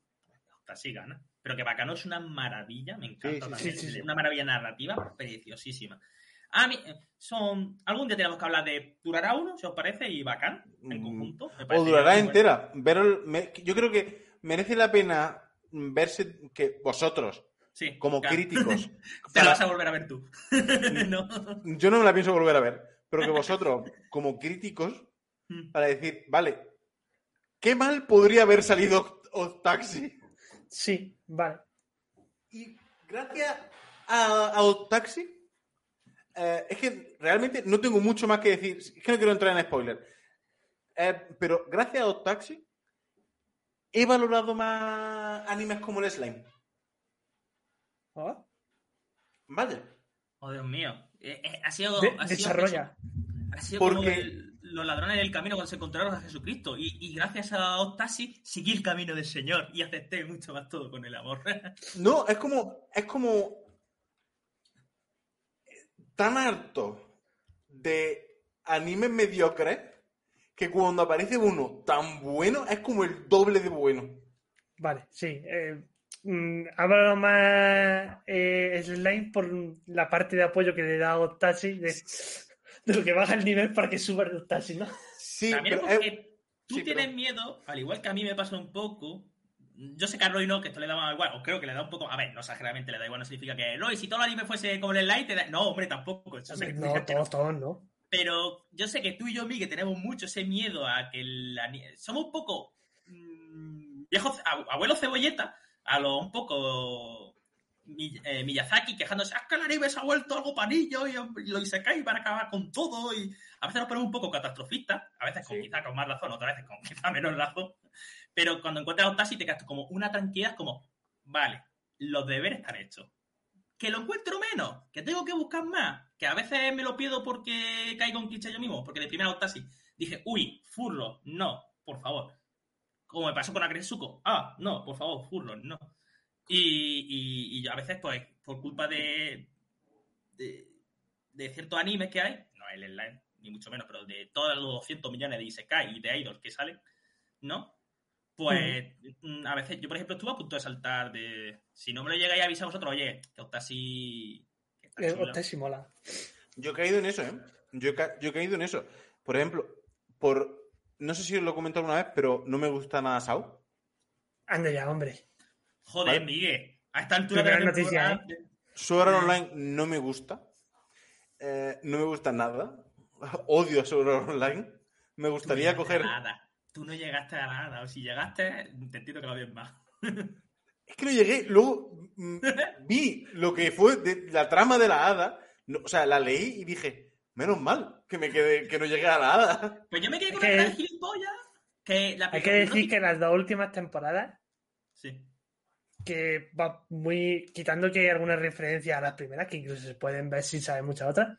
Taxi gana. Pero que Bacano es una maravilla, me encanta Sí, sí, también. sí, sí, sí. Una maravilla narrativa preciosísima. A mí, eh, son. Algún día tenemos que hablar de Durará uno, si os parece, y Bacán en Mm, conjunto. O durará bueno. entera. Ver el- me- yo creo que merece la pena verse que vosotros, Sí, como claro. críticos, Te la vas a volver a ver tú. no. yo no me la pienso volver a ver, pero que vosotros, como críticos, Mm. para decir, vale, ¿qué mal podría haber salido Odd Taxi? Sí, vale. Y gracias a, a Odd Taxi, eh, es que realmente no tengo mucho más que decir. Es que no quiero entrar en spoiler. Eh, pero gracias a Odd Taxi, he valorado más animes como el Slime. Ah, Vaya. Oh, Dios mío. Eh, eh, ha sido. de- ha sido desarrolla. Ha sido Porque- como el- los ladrones del camino cuando se encontraron a Jesucristo. Y, y gracias a Octasi seguí el camino del Señor y acepté mucho más todo con el amor. No, es como. Es como. Tan harto de animes mediocres que cuando aparece uno tan bueno es como el doble de bueno. Vale, sí. Eh, mm, más eh, Slime por la parte de apoyo que le da Octasi de, de lo que baja el nivel para que suba el Octasi, ¿no? Sí, También pero porque es- tú sí, tienes pero- miedo, al igual que a mí me pasa un poco. Yo sé que a Roy no, que esto le da más igual, o creo que le da un poco. A ver, no exageradamente le da igual, no significa que Roy, si todo el anime fuese como el Light, te da... no, hombre, tampoco. Yo sé que- No, todos, todos, ¿no? Pero yo sé que tú y yo, Miguel, tenemos mucho ese miedo a que el ani- somos un poco mm, viejos, ab- abuelos cebolleta, a lo un poco eh, Miyazaki quejándose, es que el anime se ha vuelto algo panillo y, y lo Isekai para acabar con todo y a veces nos ponemos un poco catastrofistas, a veces con, Sí. quizá con más razón, otras veces con quizá menos razón, pero cuando encuentras a Otasi te quedas como una tranquilidad como, vale, los deberes están hechos. Que lo encuentro menos, que tengo que buscar más, que a veces me lo pierdo porque caigo en cliché yo mismo, porque de primera Otasi dije, uy, furlo, no, por favor. Como me pasó con Akresuko, ah, no, por favor, furlo, no. Y, y, y a veces, pues, por culpa de, de, de ciertos animes que hay, no el online, ni mucho menos, pero de todos los 200 millones de Isekai y de idols que salen, ¿no? Pues mm, a veces, yo por ejemplo estuve a punto de saltar de. Si no me lo llegáis a avisar a vosotros, oye, que que Eh, chulo. Octasi mola. Yo he caído en eso, ¿eh? Yo he, ca- yo he caído en eso. Por ejemplo, por. No sé si os lo he comentado alguna vez, pero no me gusta nada Sao. Anda ya, hombre. Joder, Vale. Miguel. A esta altura de la noticia, ¿eh? Sword Art Mm. Online no me gusta. Eh, no me gusta nada. Odio a Sword Art Online. Me Tú no gustaría llegaste coger. a nada. Tú no llegaste a nada. O si llegaste, te entiendo que lo bien más. Es que no llegué. Luego vi lo que fue de la trama de la hada. No, o sea, la leí y dije, menos mal que me quedé, que no llegué a la hada. Pues yo me quedé con Es que- una cara de gilipollas. Que la Hay que decir que las dos últimas temporadas, Sí. Que va muy. quitando que hay algunas referencias a las primeras, que incluso se pueden ver sin saber muchas otras,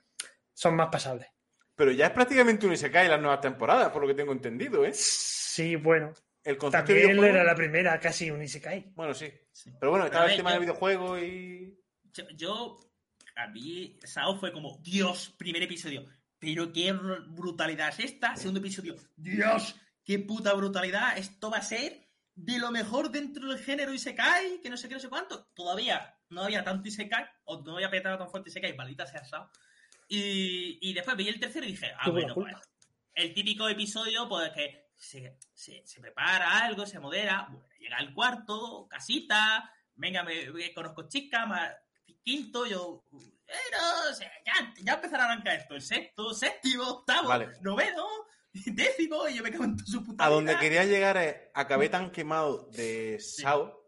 son más pasables. Pero ya es prácticamente un Isekai las nuevas temporadas, por lo que tengo entendido, ¿eh? Sí, bueno. El concepto También videojuego- era la primera, casi un Isekai. Bueno, sí. sí. Pero bueno, estaba el tema yo- del videojuego y. Yo, yo- a mí, Sao fue como, Dios, primer episodio, pero qué br- brutalidad es esta. Segundo episodio, Dios, qué puta brutalidad. Esto va a ser de lo mejor dentro del género Isekai, que no sé qué, no sé cuánto. Todavía no había tanto Isekai, o no había petado tan fuerte Isekai, maldita sea Sao. Y, y después veía el tercero y dije, ah, bueno, pues, el típico episodio, pues que se, se- se prepara algo, se modera, bueno, llega al cuarto, casita, venga, me, me conozco chicas, más quinto, yo, bueno, o sea, ya, ya empezará a arrancar esto, el sexto, séptimo, octavo, Vale. noveno, décimo, y yo me cago en su puta A donde quería llegar es, acabé tan quemado de Sao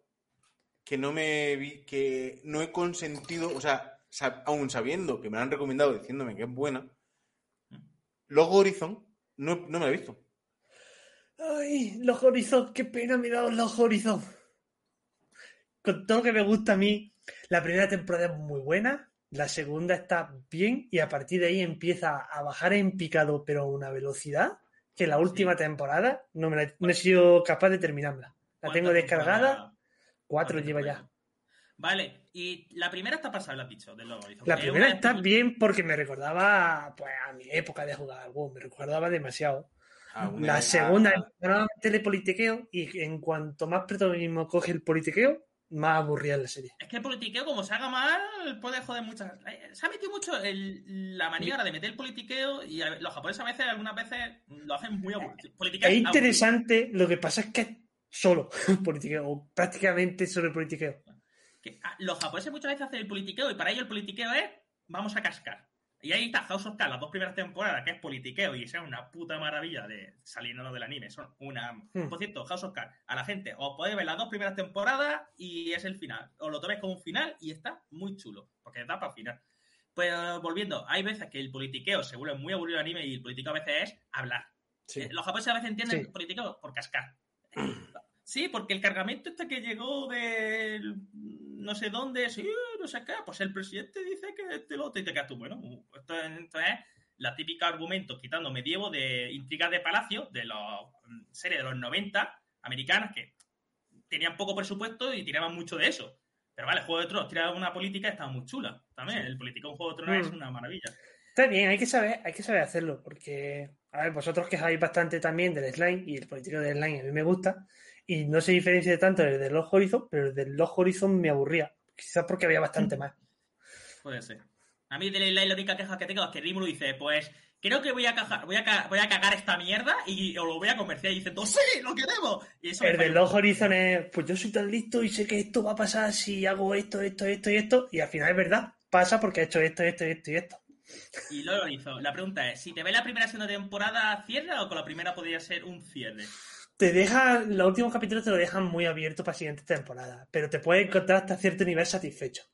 que no me vi, que no he consentido, o sea, sab- aún sabiendo que me la han recomendado diciéndome que es buena, Logo Horizon no, no me la he visto. Ay, los Horizon, qué pena me da los Horizon. Con todo que me gusta a mí, la primera temporada es muy buena, la segunda está bien y a partir de ahí empieza a bajar en picado, pero a una velocidad que la última temporada no, me la- no he sido capaz de terminarla. La tengo ¿Cuántas descargada, cuatro ¿Cuántas lleva ya. Vale, y la primera está pasada, lo has dicho, del. La primera está bien porque me recordaba pues, a mi época de jugar al WoW, me recordaba demasiado. a un- La a- segunda a- meterle politiqueo y en cuanto más protagonismo coge el politiqueo, más aburrida es la serie. Es que el politiqueo, como se haga mal, puede joder muchas. eh, Se ha metido mucho el- la manía de meter el politiqueo y los japoneses a veces, algunas veces, lo hacen muy aburrido. Politiqueo Es aburrido. interesante, lo que pasa es que es solo politiqueo, o prácticamente solo el politiqueo. Que, ah, los japoneses muchas veces hacen el politiqueo y para ellos el politiqueo es vamos a cascar. Y ahí está House of Cards, las dos primeras temporadas, que es politiqueo y es una puta maravilla de saliéndonos del anime. Son una. Hmm. Por cierto, House of Cards, a la gente, os podéis ver las dos primeras temporadas y es el final. Os lo toméis como un final y está muy chulo, porque da para el final. Pues volviendo, hay veces que el politiqueo se vuelve muy aburrido el anime y el politiqueo a veces es hablar. Sí. Eh, Los japoneses a veces entienden Sí. politiqueo por cascar. Sí, porque el cargamento este que llegó de no sé dónde, sí, no sé qué, pues el presidente dice que te lo te, te quedas tú. Bueno, esto, es la típica argumento quitando medievo de intrigas de palacio de las series de los 90 americanas que tenían poco presupuesto y tiraban mucho de eso. Pero vale, Juego de Tronos tiraba una política estaba muy chula. También, el político en Juego de Tronos Mm. es una maravilla. Está bien, hay que saber, hay que saber hacerlo, porque, a ver, vosotros quejáis bastante también del slime, y el político del slime a mí me gusta, y no se diferencia tanto del de los Horizon, pero el de los Horizon me aburría, quizás porque había bastante más. Puede ser. A mí de la, la única queja que tengo es que Rimuru dice, pues creo que voy a cagar, voy a, ca- voy a cagar esta mierda y lo voy a comerciar. Y dicen, todos, sí, lo queremos. Y eso me El de los Horizon es, pues yo soy tan listo y sé que esto va a pasar si hago esto, esto, esto y esto, y al final es verdad, pasa porque he hecho esto, esto, esto y esto. Y luego lo hizo. La pregunta es, si te ves la primera segunda temporada, ¿cierra o con la primera podría ser un cierre? Te deja, los últimos capítulos te lo dejan muy abierto para siguientes temporadas, pero te puedes encontrar hasta cierto nivel satisfecho.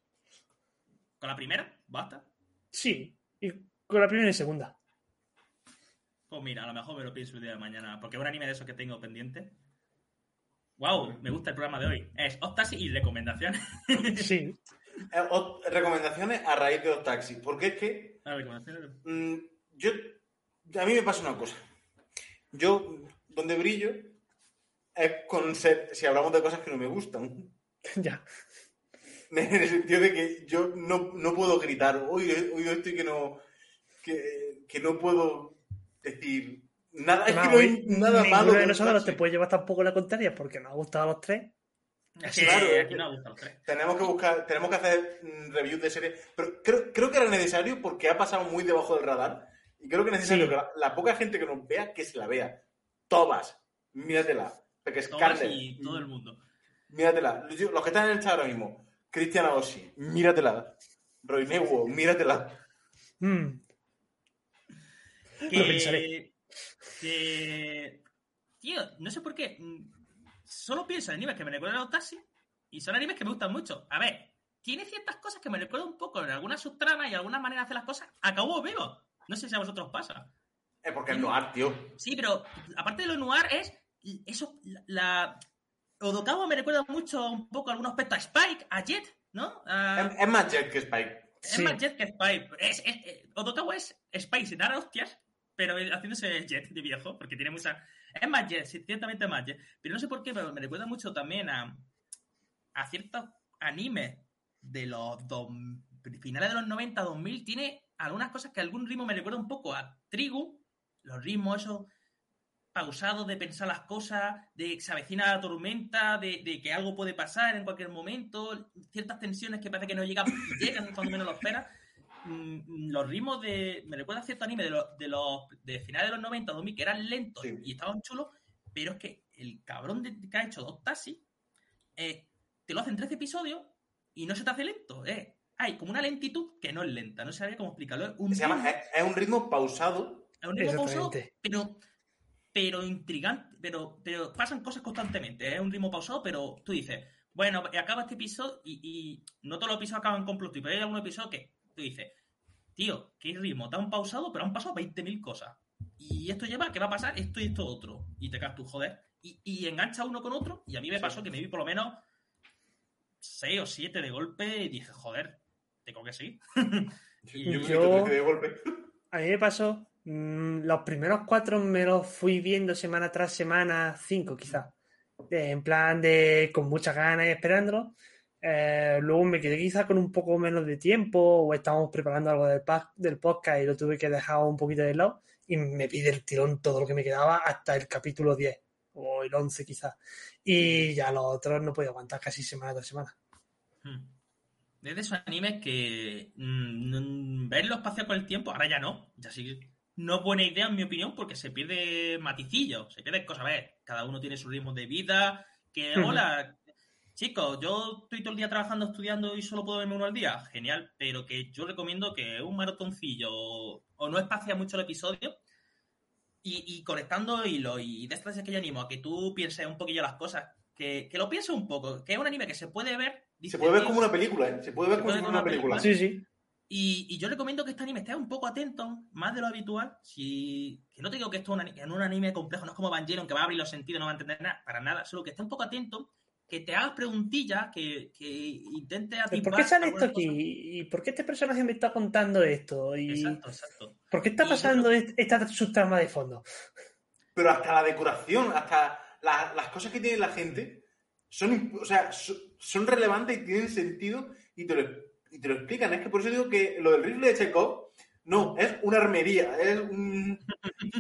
¿Con la primera? ¿Basta? Sí, y con la primera y segunda. Pues mira, a lo mejor me lo pienso el día de mañana, porque es un anime de esos que tengo pendiente. Wow, me gusta el programa de hoy. Es Octasi y recomendaciones. Sí, Eh, recomendaciones a raíz de Otaxi. Porque es que Ah, recomendaciones. mm, yo. A mí me pasa una cosa. Yo, donde brillo. Si hablamos de cosas que no me gustan. ya. En el sentido de que yo no, no puedo gritar, hoy, hoy estoy que no, que, que no puedo decir nada, es No, que no hay hoy nada malo. de con nosotros te puede llevar tampoco la contraria porque nos ha gustado a los tres. Es Claro, aquí no tres. Tenemos que buscar, tenemos que hacer mm, reviews de series, pero creo, creo que era necesario porque ha pasado muy debajo del radar y creo que es necesario Sí. que la, la poca gente que nos vea, que se la vea. Todas, míratela. Porque es Scarlett, y todo el mundo. míratela. Los los que están en el chat ahora mismo, Cristiana Ossi, míratela. Roy Newo, míratela. Mm, Que, Lo pensaré. que- Tío, no sé por qué. Solo pienso en animes que me recuerdan a los taxis y son animes que me gustan mucho. A ver, tiene ciertas cosas que me recuerdan un poco en algunas subtramas y algunas maneras de hacer las cosas. Acabó vivo. No sé si a vosotros pasa. Es porque es noir, tío. Sí, pero aparte de lo noir es eso, la... la- Odokawa me recuerda mucho un poco a algunos aspectos a Spike, a Jet, ¿no? A- Es, es más Jet que Spike. Es Sí. más Jet que Spike. Es, es- eh, Odokawa es Spike sin dar a hostias, pero haciéndose Jet de viejo, porque tiene mucha... Es más Jet, sí, ciertamente más Jet. Pero no sé por qué, pero me recuerda mucho también a, a ciertos animes de los dos, finales de los 90, 2000. Tiene algunas cosas que algún ritmo me recuerda un poco a Trigu, los ritmos esos pausados de pensar las cosas, de que se avecina la tormenta, de, de que algo puede pasar en cualquier momento, ciertas tensiones que parece que no llegan llegan cuando menos lo esperas. Mm, Los ritmos de. Me recuerda a cierto anime de los, de los de finales de los 90, 2000, que eran lentos Sí. y estaban chulos, pero es que el cabrón de- que ha hecho dos taxis eh, te lo hace en 13 episodios y no se te hace lento. eh. Hay como una lentitud que no es lenta, no sabría cómo explicarlo. Es un Se llama, ritmo- es, es un ritmo pausado. es un ritmo pausado, pero, pero intrigante, pero, pero pasan cosas constantemente. ¿eh? Es un ritmo pausado, pero tú dices, bueno, acaba este episodio y, y no todos los episodios acaban con plot pero hay algunos episodios que tú dices, tío, qué ritmo tan pausado, pero han pasado 20.000 cosas. Y esto lleva a que va a pasar esto y esto otro. Y te quedas tú, joder. Y, y engancha uno con otro. Y a mí me Sí. pasó que me vi por lo menos 6 o 7 de golpe y dije, joder, tengo que seguir. Y Yo, Yo- de golpe. A mí me pasó, los primeros cuatro me los fui viendo semana tras semana, cinco quizás, Eh, en plan de con muchas ganas y esperándolo. Eh, luego me quedé quizás con un poco menos de tiempo o estábamos preparando algo del, del podcast y lo tuve que dejar un poquito de lado. y me pide el tirón todo lo que me quedaba hasta el capítulo 10 o el 11 quizás. Y ya los otros no podía aguantar casi semana tras semana. Hmm. Es de esos animes que mm, verlo espacio con el tiempo, ahora ya no, ya sí. No es buena idea en mi opinión porque se pierde maticillo, se pierde cosas. A ver, cada uno tiene su ritmo de vida, que hola, chicos, yo estoy todo el día trabajando, estudiando y solo puedo verme uno al día. Genial, pero que yo recomiendo que un maratoncillo o no espacia mucho el episodio y, y conectando hilo y de estas veces que yo animo a que tú pienses un poquillo las cosas, que, que lo pienses un poco, que es un anime que se puede ver. Se puede ver como una película, ¿eh? Se puede ver Se como puede una como una película. Sí, sí. Y, y yo recomiendo que este anime esté un poco atento, más de lo habitual. Si, que no te digo que esto es un, ani- en un anime complejo, no es como Evangelion, que va a abrir los sentidos, no va a entender nada, para nada. Solo que esté un poco atento, que te hagas preguntillas, que, que intentes ¿Por atisbar qué sale esto aquí? cosa. ¿Y por qué este personaje me está contando esto? ¿Y Exacto, exacto. por qué está pasando est- esta subtrama de fondo? Pero hasta la decoración, hasta la- las cosas que tiene la gente son, o sea, so- son relevantes y tienen sentido y te, lo, y te lo explican. Es que por eso digo que lo del rifle de Chekhov no, es una armería, es un,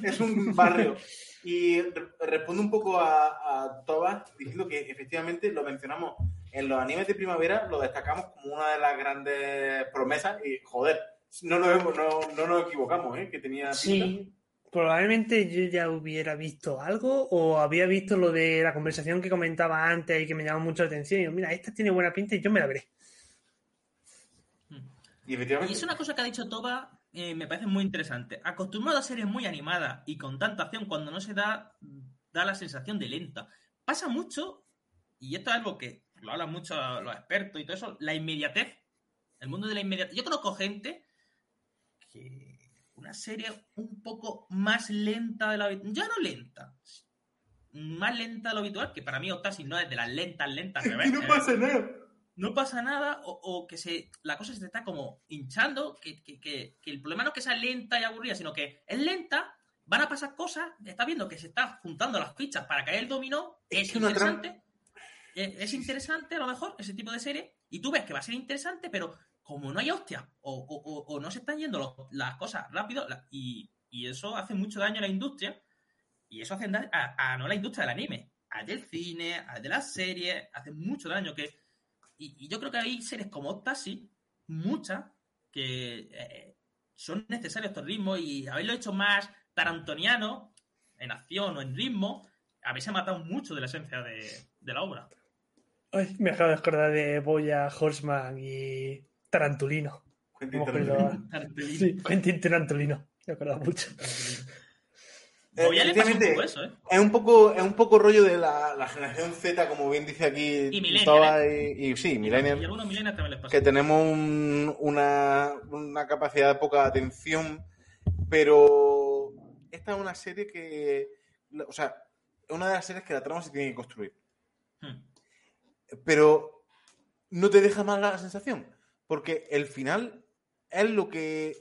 es un barrio. Y re- respondo un poco a, a Tobas diciendo que efectivamente lo mencionamos en los animes de primavera, lo destacamos como una de las grandes promesas y joder, no nos, hemos- no, no nos equivocamos, ¿eh? que tenía. Sí, probablemente yo ya hubiera visto algo o había visto lo de la conversación que comentaba antes y que me llamó mucho la atención. Y digo, mira, esta tiene buena pinta y yo me la veré. Y es una cosa que ha dicho Toba, eh, me parece muy interesante. Acostumbrado a series muy animadas y con tanta acción, cuando no se da, da la sensación de lenta. Pasa mucho, y esto es algo que lo hablan mucho los expertos y todo eso, la inmediatez. El mundo de la inmediatez. Yo conozco gente que una serie un poco más lenta de lo habitual. Ya no lenta. Más lenta de lo habitual, que para mí Otasis no es de las lentas, lentas. y no pasa nada. No pasa nada o, o que se la cosa se te está como hinchando, que, que- que- que el problema no es que sea lenta y aburrida, sino que es lenta, van a pasar cosas, estás viendo que se está juntando las fichas para caer el dominó, Es interesante, es, es interesante a lo mejor ese tipo de serie, y tú ves que va a ser interesante, pero como no hay hostia, o, o- o- o no se están yendo los- las cosas rápido, la- y, y eso hace mucho daño a la industria, y eso hace daño a, a no la industria del anime, al del cine, al de las series, hace mucho daño que y, y yo creo que hay series como Octasi, muchas, que eh, son necesarios estos ritmos y haberlo hecho más tarantoniano, en acción o en ritmo, habéis matado mucho de la esencia de, de la obra. Ay, me acabo de acordar de Boya, Horseman y Tarantulino. Quentin Tarantulino. Sí, Quentin Tarantulino. Me he acordado mucho. Eh, Voy a le pasa un efectivamente, poco eso, ¿eh? Es un poco, es un poco rollo de la, la generación Z, como bien dice aquí. Y millennial, ¿eh? y, y sí, Y algunos millennials también les pasa. Que tenemos un- una, una capacidad de poca atención, pero esta es una serie que. O sea, es una de las series que la trama se tiene que construir. Hmm. Pero no te deja mal la sensación, porque el final es lo que.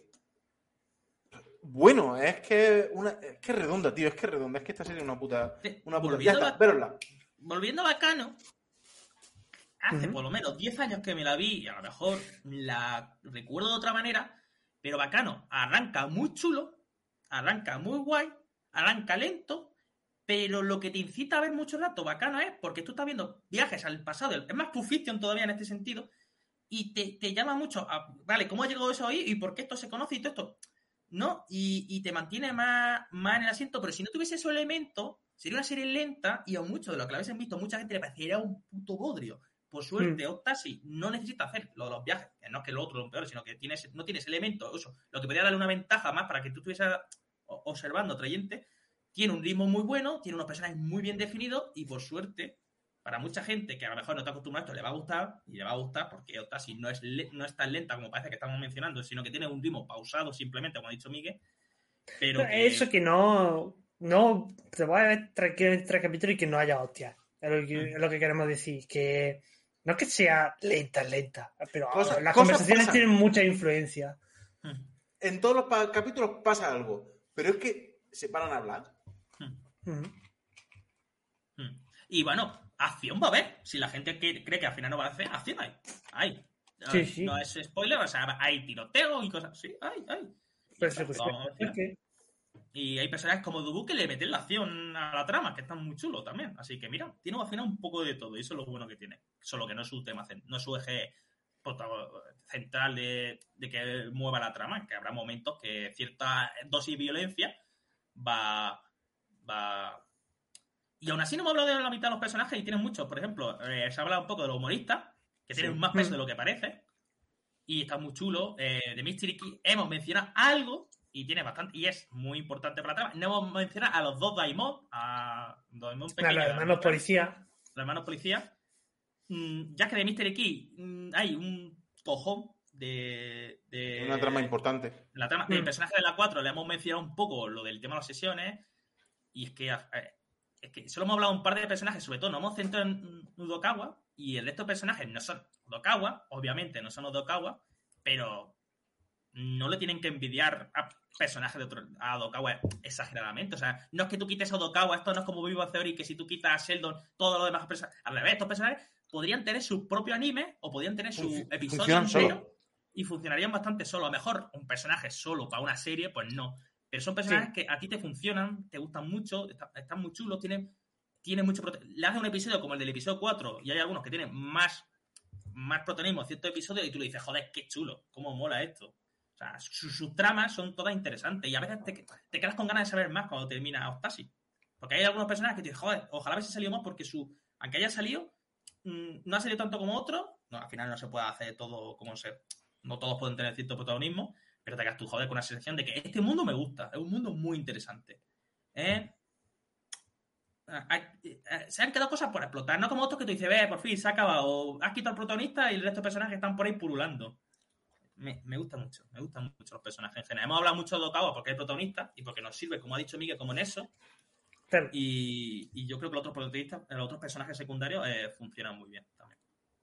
Bueno, es que una, es que redonda, tío, es que redonda, es que esta serie es una puta. Una puta. Ya volviendo, está, a, verosla. volviendo a Bacano, hace por lo menos 10 años que me la vi y a lo mejor la recuerdo de otra manera, pero Bacano arranca muy chulo, arranca muy guay, arranca lento, pero lo que te incita a ver mucho rato Bacano es porque tú estás viendo viajes al pasado, es más Pulp Fiction todavía en este sentido, y te, te llama mucho a, vale, ¿cómo ha llegado eso ahí y por qué esto se conoce y todo esto? ¿No? Y, y te mantiene más, más en el asiento, pero si no tuviese esos elementos, sería una serie lenta y a mucho de lo que la habéis visto, mucha gente le parecería un puto bodrio. Por suerte, Octasi no necesita hacer lo de los viajes, que no es que lo otro lo peor, sino que tienes, no tienes elementos, eso, lo que podría darle una ventaja más para que tú estuvieses observando, trayente, tiene un ritmo muy bueno, tiene unos personajes muy bien definidos y por suerte, para mucha gente que a lo mejor no está acostumbrada a esto, le va a gustar y le va a gustar porque Octasi no es, no es tan lenta como parece que estamos mencionando, sino que tiene un ritmo pausado simplemente, como ha dicho Miguel. Pero que- Eso que no. No. Te voy a ver tres, tres capítulos y que no haya hostia. Es lo que, Mm. es lo que queremos decir. Que no es que sea lenta, lenta. Pero Cosas- las cosas conversaciones pasan. tienen mucha influencia. Hmm. En todos los capítulos pasa algo, pero es que se paran a hablar. Hmm. Y bueno, acción va a haber. Si la gente cree que al final no va a hacer, acción hay. Hay. Sí, sí. No es spoiler, o sea, hay tiroteo y cosas así. Hay, hay. Y Persecución. vamos a ver. Es que- Y hay personajes como Dubu que le meten la acción a la trama, que están muy chulos también. Así que mira, tiene al final un poco de todo y eso es lo bueno que tiene. Solo que no es su tema, no es su eje central de, que mueva la trama, que habrá momentos que cierta dosis de violencia va, va... Y aún así no me hablado de la mitad de los personajes y tienen muchos. Por ejemplo, eh, se ha hablado un poco de los humoristas, que tienen más peso de lo que parece. Y está muy chulo. Eh, de Mystery Key hemos mencionado algo y tiene bastante, y es muy importante para la trama. No hemos mencionado a los dos Daimon, a Daimon pequeños, los hermanos policía. Los hermanos policía. Mm, ya que de Mystery Key mm, hay un cojón de, de, Una trama importante. La trama, El mm. personaje de la 4 le hemos mencionado un poco lo del tema de las sesiones. Y es que, eh, es que solo hemos hablado un par de personajes, sobre todo no hemos centrado en Udokawa. Y el resto de personajes no son Odokawa, obviamente no son Odokawa, pero no le tienen que envidiar a personajes de otro, a Odokawa exageradamente. O sea, no es que tú quites a Odokawa, esto no es como Vivo Theory, que si tú quitas a Sheldon, todos los demás personajes. Al revés, estos personajes podrían tener su propio anime o podrían tener su episodio entero y funcionarían bastante solo. A lo mejor un personaje solo para una serie, pues no. Pero son personajes que a ti te funcionan, te gustan mucho, están, muy chulos, tienen, tienen mucho. Le haces un episodio como el del episodio 4 y hay algunos que tienen más, más protagonismo en ciertos episodios y tú le dices, joder, qué chulo, cómo mola esto. O sea, sus, tramas son todas interesantes y a veces te, quedas con ganas de saber más cuando termina Octasi. Porque hay algunos personajes que te dicen, joder, ojalá hubiese salido más porque su, aunque haya salido, mm, no ha salido tanto como otro. No, al final no se puede hacer todo como se. No todos pueden tener cierto protagonismo, pero te quedas tú, joder, con una sensación de que este mundo me gusta, es un mundo muy interesante. ¿Eh? se han quedado cosas por explotar, no como otros que tú dices, ve, por fin se ha acabado, has quitado al protagonista y el resto de personajes están por ahí pululando me, me, gusta mucho, me gustan mucho los personajes en general. Hemos hablado mucho de Okawa porque es protagonista y porque nos sirve, como ha dicho Miguel, como en eso. Y, y, yo creo que los otros protagonistas, los otros personajes secundarios eh, funcionan muy bien también.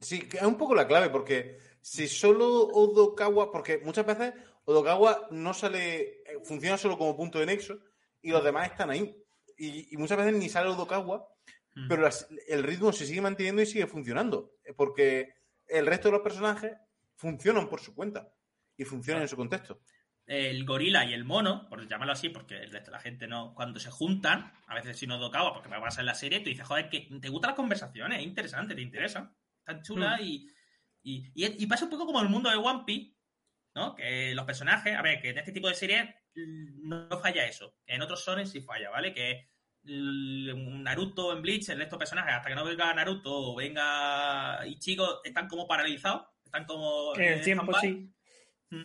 Sí, es un poco la clave, porque si solo Odokawa, porque muchas veces Odokawa no sale, eh, funciona solo como punto de nexo y los demás están ahí. Y, y muchas veces ni sale Odokawa, mm. pero el ritmo se sigue manteniendo y sigue funcionando, porque el resto de los personajes funcionan por su cuenta y funcionan en su contexto. El gorila y el mono, por llamarlo así, porque el resto de la gente no, cuando se juntan, a veces si no tocaba, porque me vas a en la serie, tú dices, joder, que te gustan las conversaciones, es interesante, te interesa, tan chula mm. y, y, pasa un poco como el mundo de One Piece, ¿no? Que los personajes, a ver, que en este tipo de series no, falla eso, que en otros sones sí falla, ¿vale? Que Naruto en Bleach, el resto de personajes, hasta que no venga Naruto o venga Ichigo, están como paralizados están como. En el tiempo, sí. Mm.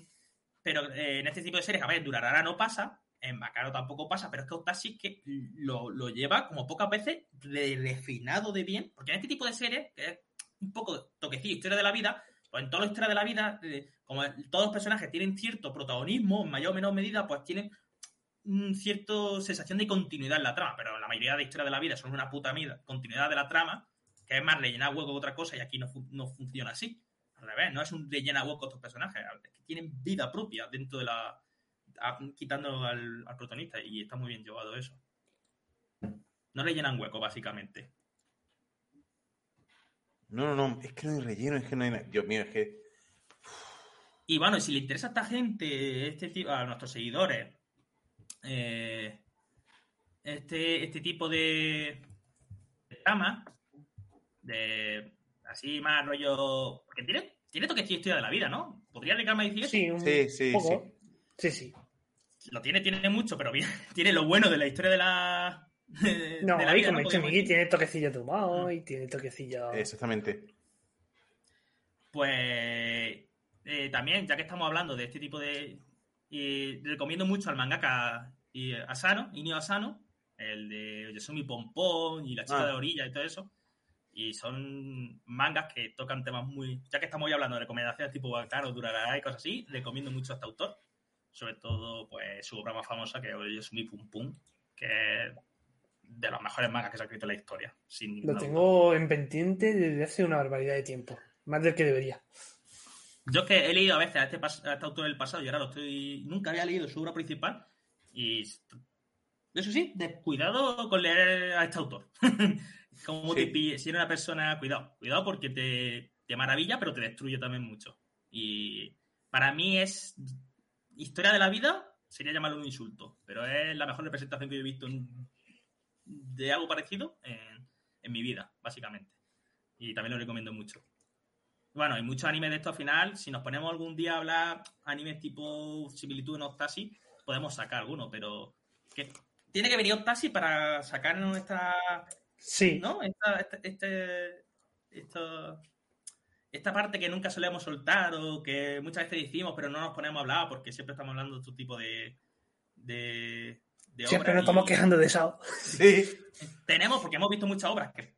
Pero eh, en este tipo de series, a ver, Durarara no pasa, en Bacaro tampoco pasa, pero es que Otashi que lo, lleva como pocas veces refinado de bien, porque en este tipo de series, que es un poco toquecillo, historia de la vida, pues en toda la historia de la vida, eh, como todos los personajes tienen cierto protagonismo, en mayor o menor medida, pues tienen cierta sensación de continuidad en la trama, pero la mayoría de historias de la vida son una puta vida, continuidad de la trama, que es más rellenar hueco que otra cosa, y aquí no, no funciona así al revés, no es un rellena hueco estos personajes, es que tienen vida propia dentro de la. quitando al, protagonista y está muy bien llevado eso. No rellenan hueco, básicamente. No, no, no, es que no hay relleno, es que no hay Dios mío, es que. Y bueno, si le interesa a esta gente, este a nuestros seguidores, eh, este, este tipo de, de trama, de así más rollo. Porque tiene, tiene toque historia de la vida, ¿no? ¿Podría dedicarme a decir eso? Sí, sí, sí, sí. Sí, Lo tiene, tiene mucho, pero bien, tiene lo bueno de la historia de la. no, ahí como ¿no? Miguel, tiene toquecillo tomado y tiene toquecillo. Exactamente. Pues. Eh, también, ya que estamos hablando de este tipo de. recomiendo mucho al mangaka Asano, Inio Asano, el de Yosumi Pompón y la chica ah. de orilla y todo eso y son mangas que tocan temas muy... Ya que estamos hoy hablando de recomendaciones tipo Bacaro, Durarara y cosas así, recomiendo mucho a este autor. Sobre todo, pues, su obra más famosa, que es Mi Pum Pum, que es de los mejores mangas que se ha escrito en la historia. Sin Lo tengo en pendiente desde hace una barbaridad de tiempo. Más del que debería. Yo es que he leído a veces a este, a este autor del pasado y ahora lo estoy... Nunca había leído su obra principal y... Eso sí, cuidado con leer a este autor. Como te si eres una persona, cuidado, cuidado porque te, te maravilla, pero te destruye también mucho. Y para mí es historia de la vida sería llamarlo un insulto, pero es la mejor representación que yo he visto en- de algo parecido en, en mi vida, básicamente. Y también lo recomiendo mucho. Bueno, hay muchos animes de esto al final. Si nos ponemos algún día a hablar animes tipo similitud en Octasi, podemos sacar alguno, pero que tiene que venir Octasi para sacarnos esta, Sí, ¿no? Esta, esta, este- esto- esta parte que nunca solemos soltar o que muchas veces decimos, pero no nos ponemos a hablar porque siempre estamos hablando de otro tipo de, de, de siempre nos estamos y- quejando de eso. Sí, tenemos, porque hemos visto muchas obras que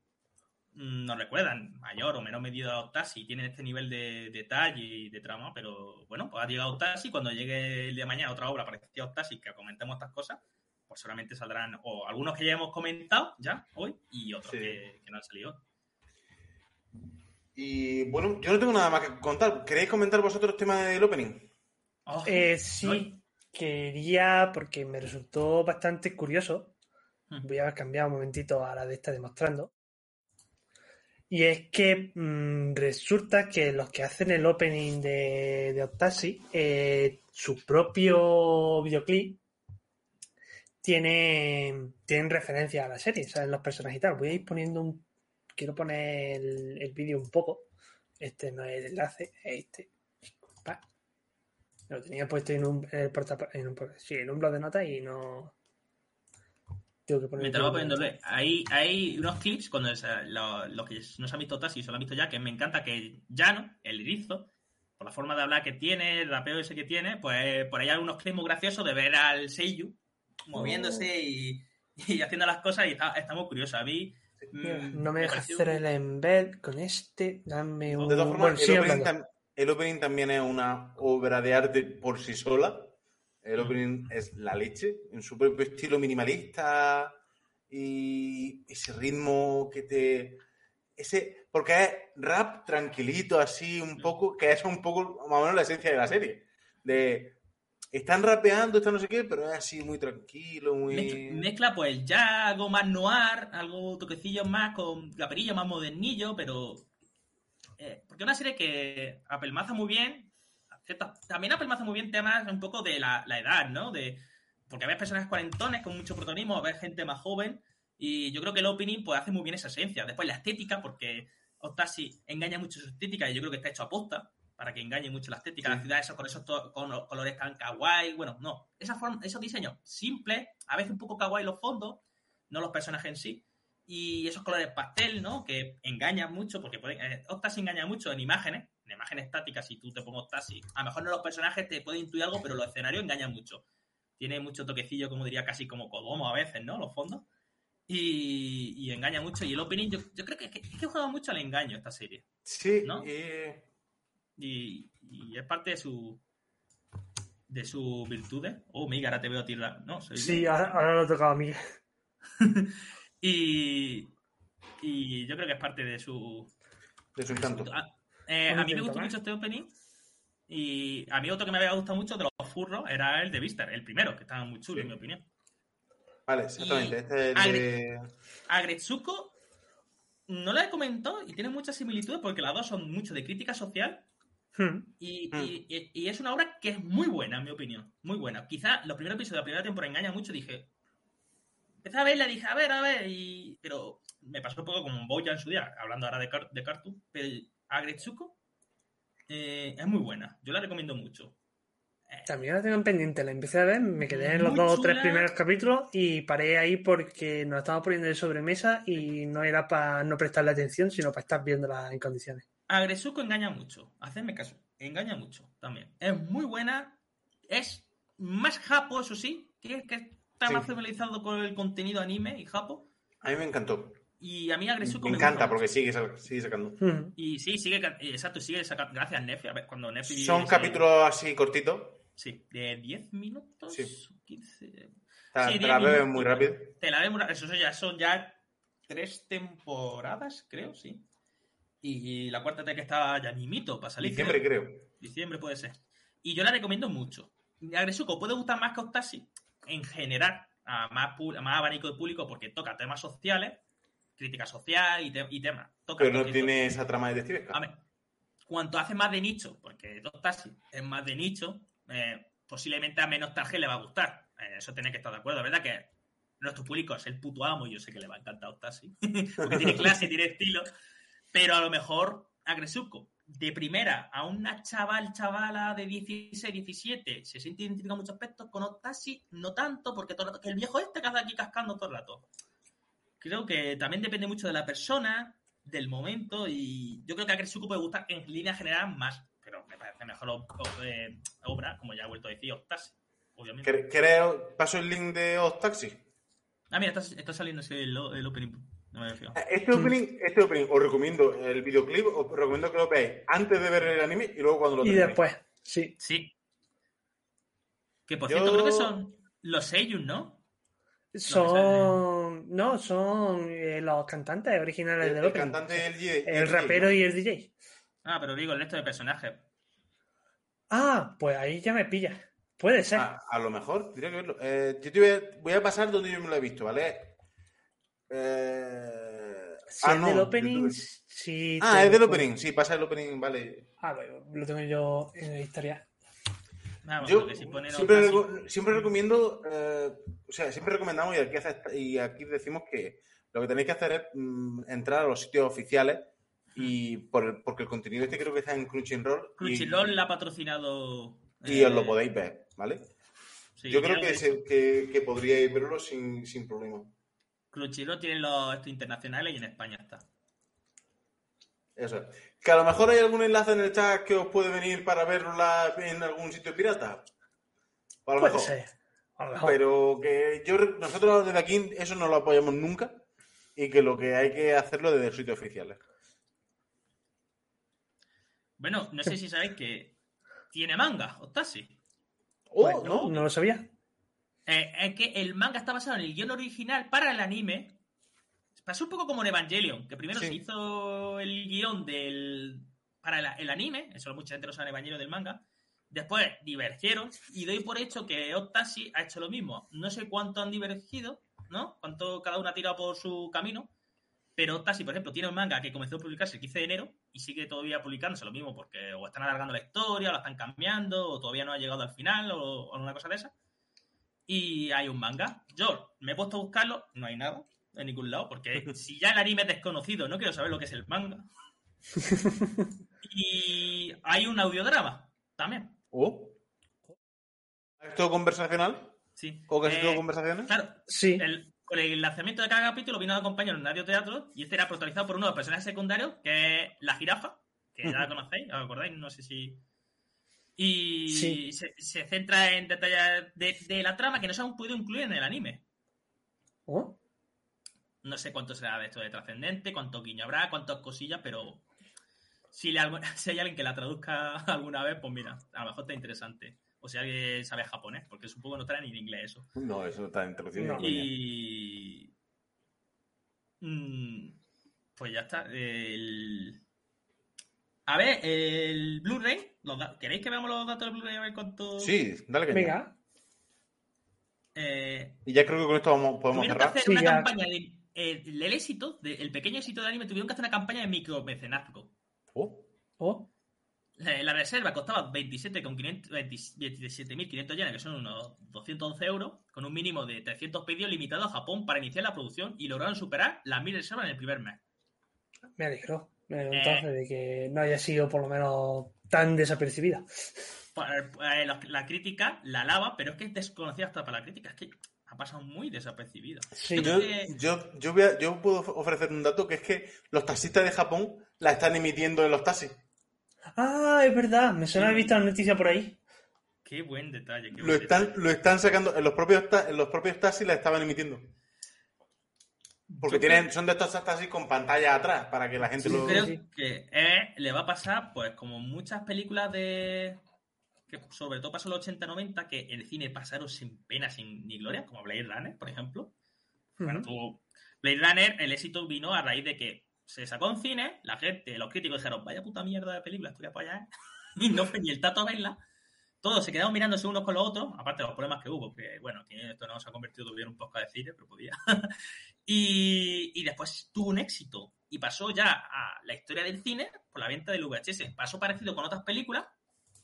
mm, nos recuerdan, mayor o menor medida a Octasi, tienen este nivel de detalle y de trama, pero bueno, pues ha llegado Octasi, cuando llegue el día de mañana otra obra parecida a Octasi que comentemos estas cosas, pues solamente saldrán, o algunos que ya hemos comentado ya hoy, y otros Sí. que, que no han salido. y bueno, yo no tengo nada más que contar. ¿Queréis comentar vosotros el tema del opening? Oh, Eh, sí. Quería, porque me resultó bastante curioso. Voy a cambiar un momentito a la de esta demostrando. Y es que mm, resulta que los que hacen el opening de, de Octasi, eh, su propio videoclip tiene, tienen referencia a la serie, ¿sabes? Los personajes y tal. Voy a ir poniendo un. Quiero poner el, el vídeo un poco. Este no es el enlace, es este. Lo tenía puesto en un, en el porta- en un, sí, en un blog de notas y no. Tengo que poner. Mientras va poniendo play, hay, hay unos clips cuando es, eh, lo- los que no se han visto Octasi, se lo han visto ya, que me encanta que Llano, el erizo, por la forma de hablar que tiene, el rapeo ese que tiene, pues por ahí hay algunos clips muy graciosos de ver al Seiyu moviéndose y, y haciendo las cosas y está, está muy curioso. A mí Mira, mm, no me deja pareció- hacer el embed con este. Dame un. De todas formas, bueno, el, opening también es una obra de arte por sí sola. El opening es la leche, en su propio estilo minimalista y ese ritmo que te... Ese, porque es rap tranquilito, así un poco, que es un poco más o menos la esencia de la serie. De, están rapeando, están no sé qué, pero es así muy tranquilo, muy... Mezcla, mezcla, pues ya algo más noir, algo toquecillo más con caperillo más modernillo, pero. Eh, porque es una serie que apelmaza muy bien. ciertas- también apelmaza muy bien temas un poco de la, la edad, ¿no? De, porque ves personajes cuarentones con mucho protagonismo, ves gente más joven. Y yo creo que el opening pues, hace muy bien esa esencia. Después la estética, porque Octasi engaña mucho su estética y yo creo que está hecho a posta para que engañe mucho la estética, Sí. la ciudad, eso, con esos con los colores tan kawaii. Bueno, no. Esa forma, esos diseños simples, a veces un poco kawaii los fondos, no los personajes en sí. Y esos colores pastel, ¿no? Que engañan mucho, porque pueden, eh, Octasi engaña mucho en imágenes, en imágenes estáticas, si tú te pones Octasi. A lo mejor no los personajes te pueden intuir algo, pero los escenarios engañan mucho. Tiene mucho toquecillo, como diría, casi como Kodomo a veces, ¿no? Los fondos. Y, y engaña mucho. Y el opening, yo, yo creo que, que, es que juega mucho al engaño esta serie. Sí, ¿no? y- Y, y es parte de su de sus virtudes. Oh, Miga, ahora te veo tirar. No, soy Sí, ahora, ahora lo he tocado a mí. Y, y yo creo que es parte de su. de su encanto. Ah, eh, a mí me gustó más. mucho este opening. Y a mí otro que me había gustado mucho de los furros era el de Vistar, el primero, que estaba muy chulo, Sí. en mi opinión. Vale, exactamente. Y- Este es el de... A Gretsuko no la he comentado y tiene muchas similitudes porque las dos son mucho de crítica social Hmm. y, Mm. y- y- y es una obra que es muy buena, en mi opinión. Muy buena. Quizá los primeros episodios de la primera temporada engaña mucho. Dije, empecé a verla, dije, a ver, a ver, y... pero me pasó un poco como un Boya en su día, hablando ahora de, de Cartoon. Pero Agretsuko eh, es muy buena. Yo la recomiendo mucho. Eh, También la tengo en pendiente, la empecé a ver, me quedé en los dos o tres primeros capítulos y paré ahí porque nos estábamos poniendo de sobremesa y no era para no prestarle atención, sino para estar viéndola en condiciones. Agresuko engaña mucho. Hacedme caso. Engaña mucho también. Es muy buena. Es más japo, eso sí. Que, que está Sí. más familiarizado con el contenido anime y japo. A mí me encantó. Y a mí Agresuko Me me, encanta gusta porque sigue, sigue sacando. Y sí, sigue. eh, Exacto, sigue sacando. Gracias, Nefi. A ver, cuando Nefi. Son capítulos así cortitos. Sí, de 10 minutos. Sí. 15. Te, Sí, te la bebes minutos. muy rápido. Te la vemos. Eso ya son ya tres temporadas, creo, sí. Y la cuarta que estaba ya mimito para salir. Diciembre, creo. creo. Diciembre puede ser. Y yo la recomiendo mucho. Agresuko puede gustar más que Octasi en general, a más, a más abanico de público, porque toca temas sociales, crítica social y, te- y temas. Toca Pero no tiene esa trama detectivesca. A ver, cuanto hace más de nicho, porque Octasi es más de nicho, eh, posiblemente a menos tarje le va a gustar. Eh, eso tenéis que estar de acuerdo, ¿verdad? Que nuestro público es el puto amo y yo sé que le va a encantar Octasi. porque tiene clase, tiene estilo. Pero a lo mejor a de primera, a una chaval, chavala de 16, 17, se siente identificado en muchos aspectos. Con Octasi, no tanto, porque todo el rato- que el viejo este que hace aquí cascando todo el rato. Creo que también depende mucho de la persona, del momento, y yo creo que a Gresuko puede gustar en línea general más, pero me parece mejor eh, obra, como ya he vuelto a decir, Octasi, obviamente. ¿Quere- Creo, paso el link de Oz Taxi. Ah, mira, está, está saliendo ese el, el opening. No me había fijado. Este opening, este opening, os recomiendo el videoclip, os recomiendo que lo veáis antes de ver el anime y luego cuando lo Y terminéis. después, sí. Sí. Que por Yo- cierto, creo que son los Seiyun, ¿no? Son. No, son eh, los cantantes originales El, del el opening. cantante el, DJ, El rapero y el DJ. Ah, pero digo, el resto de personajes. Ah, pues ahí ya me pilla. Puede ser. Ah, a lo mejor, tendría que verlo. Eh, yo te voy a, voy a pasar donde yo me lo he visto, ¿vale? Eh... si ah, es no, del opening, sí. Ah, es del opening, sí, pasa el opening, vale. Ah, bueno, lo tengo yo en la historia. Vamos, Yo porque si ponen siempre, reco- siempre recomiendo, eh, o sea, siempre recomendamos y aquí, hace- y aquí decimos que lo que tenéis que hacer es mm, entrar a los sitios oficiales y por el- porque el contenido este creo que está en Crunchyroll y, Crunchyroll la ha patrocinado. y os lo eh, podéis ver, ¿vale? sí, Yo creo que, que, que podríais verlo sin, sin problema. Crunchyroll tiene los estos internacionales y en España está. Eso es. Que a lo mejor hay algún enlace en el chat que os puede venir para verla en algún sitio pirata. O a lo Puede mejor. ser. A lo mejor. Pero que yo nosotros desde aquí eso no lo apoyamos nunca y que lo que hay que hacerlo desde sitios oficiales. Bueno, no sé si sabéis que tiene manga, Octasi. Oh, Pues no, ¿no? no lo sabía. Eh, es que el manga está basado en el guion original para el anime. Pasó un poco como en Evangelion, que primero Sí. se hizo el guion del para el, el anime, eso mucha gente no sabe Evangelion del manga. Después divergieron y doy por hecho que Octasi ha hecho lo mismo. No sé cuánto han divergido, ¿no? Cuánto cada uno ha tirado por su camino. Pero Octasi, por ejemplo, tiene un manga que comenzó a publicarse el 15 de enero y sigue todavía publicándose lo mismo porque o están alargando la historia, o la están cambiando, o todavía no ha llegado al final, o, o una cosa de esa y hay un manga. Yo me he puesto a buscarlo, no hay nada en ningún lado, porque si ya el anime es desconocido, no quiero saber lo que es el manga. y hay un audiodrama también. Oh. ¿Es todo conversacional? Sí. ¿O casi Eh, todo conversaciones? Claro, Sí. el- con el lanzamiento de cada capítulo vino a acompañar un radioteatro y este era protagonizado por uno de los personajes secundarios, que es la jirafa, que ya la conocéis, ¿os acordáis? No sé si... Y Sí. se, se centra en detalles de, de la trama que no se han podido incluir en el anime. Oh, No sé cuánto será de esto de trascendente, cuánto guiño habrá, cuántas cosillas, pero si, le, si hay alguien que la traduzca alguna vez, pues mira, a lo mejor está interesante. O si alguien sabe japonés, porque supongo que no trae ni en inglés eso. No, eso no está. No. ni coña. Y. Mm, Pues ya está. El... A ver, el Blu-ray. ¿Queréis que veamos los datos del Blu-ray a ver cuánto. Sí, dale que venga. Eh, Y ya creo que con esto vamos, podemos tuvieron que cerrar. hacer Sí, una ya. campaña de. eh, el éxito, de- el pequeño éxito del anime, tuvieron que hacer una campaña de micromecenazgo. Oh. Oh, La, la reserva costaba 27,500 27.500 yenes, que son unos 211 euros, con un mínimo de 300 pedidos limitados a Japón para iniciar la producción y lograron superar las 1.000 reservas en el primer mes. me alegro. Entonces de que no haya sido por lo menos tan desapercibida. Para- eh, la, la crítica la alaba, pero es que es desconocida hasta para la crítica. Es que ha pasado muy desapercibida. Sí. Yo Yo, yo, voy a- yo puedo ofrecer un dato que es que los taxistas de Japón la están emitiendo en los taxis. Ah, es verdad. Me suena haber visto la noticia por ahí. Qué buen detalle. qué Lo buen están, detalle. lo están sacando, en los propios, ta- en los propios taxis la estaban emitiendo. Porque tienen, son de estos taxis con pantalla atrás para que la gente Sí, lo... creo que eh, le va a pasar, pues, como muchas películas de. que sobre todo pasó en los 80-90, que en el cine pasaron sin pena, sin ni gloria, como Blade Runner, por ejemplo. Bueno, tú- Blade Runner, el éxito vino a raíz de que se sacó en cine, la gente, los críticos dijeron, vaya puta mierda de película, estoy allá, ¿eh?". y no fue ni el tato a verla. Todos se quedaron mirándose unos con los otros, aparte de los problemas que hubo, que bueno, que esto no se ha convertido todavía en un podcast de cine, pero podía. y, y después tuvo un éxito y pasó ya a la historia del cine por la venta del VHS. Pasó parecido con otras películas,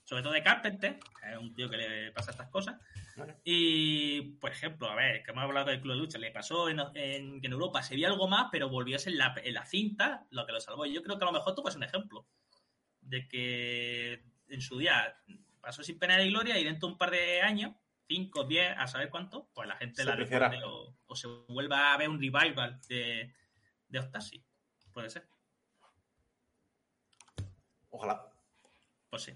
sobre todo de Carpenter, que es un tío que le pasa estas cosas. Vale. Y, por ejemplo, a ver, que hemos hablado del Club de Lucha, le pasó en, en- que en Europa se vio algo más, pero volvió a ser la, en la cinta lo que lo salvó. Y yo creo que a lo mejor tú puedes un ejemplo de que en su día pasó sin pena ni gloria y dentro de un par de años, 5, 10, a saber cuánto, pues la gente Se la recuerde o, o se vuelva a ver un revival de, de Octasi. Puede ser. Ojalá. Pues sí.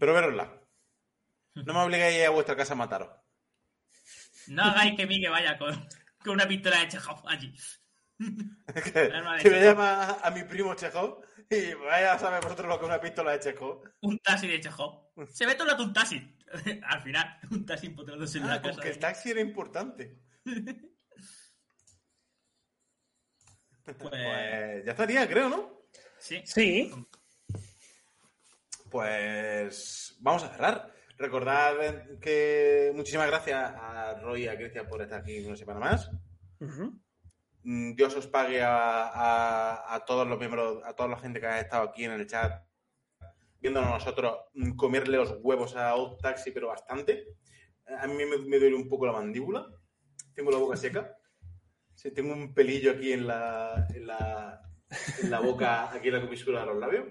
Pero verosla. No me obligáis a vuestra casa a mataros. No hagáis que Miguel vaya con, con una pistola de Chekhov allí. que me llama a mi primo Chekhov y vaya a saber vosotros lo que es una pistola de Chekhov. Un taxi de Chekhov. Se ve todo el un taxi. Al final, un taxi empotrándose en Ah, la como casa. que el taxi era importante. Pues, Pues ya estaría, creo, ¿no? sí. Sí, Pues vamos a cerrar. Recordad que muchísimas gracias a Roy y a Cristian por estar aquí una semana más. Mm, Dios os pague a, a- a todos los miembros, a toda la gente que ha estado aquí en el chat, viéndonos nosotros comerle los huevos a Old Taxi, pero bastante. A mí me, duele un poco la mandíbula. Tengo la boca seca. Sí, tengo un pelillo aquí en la, la, boca, aquí en la comisura de los labios.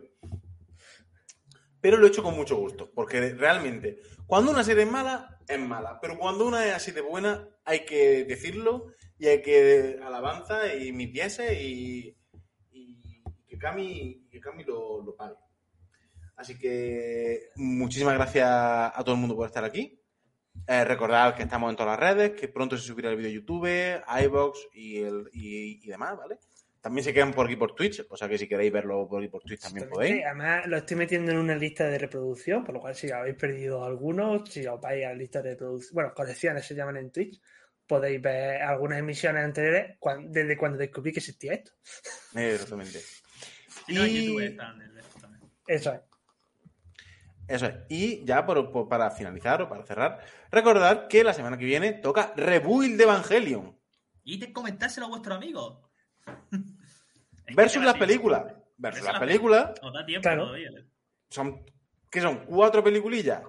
Pero lo he hecho con mucho gusto, porque realmente, cuando una serie es mala, es mala. Pero cuando una es así de buena, hay que decirlo y hay que alabanza y mis dieces y, que Cami, que Cami lo, lo pague. Así que muchísimas gracias a todo el mundo por estar aquí. Eh, recordad que estamos en todas las redes, que pronto se subirá el vídeo a YouTube, iVoox y, el, y, y demás, ¿vale? También se quedan por aquí por Twitch, o sea que si queréis verlo por aquí por Twitch también podéis. Además, lo estoy metiendo en una lista de reproducción, por lo cual si habéis perdido algunos, si os vais a la lista de reproducción, bueno, colecciones se llaman en Twitch, podéis ver algunas emisiones anteriores desde cuando descubrí que existía esto. Exactamente. Si no, en Y- YouTube están el resto también. Eso es. Eso es. Y ya por- por- para finalizar o para cerrar, recordad que la semana que viene toca Rebuild de Evangelion Y te comentárselo a vuestro amigo. Es versus las películas. Versus las las películas Os da tiempo Claro. todavía. son que son cuatro peliculillas.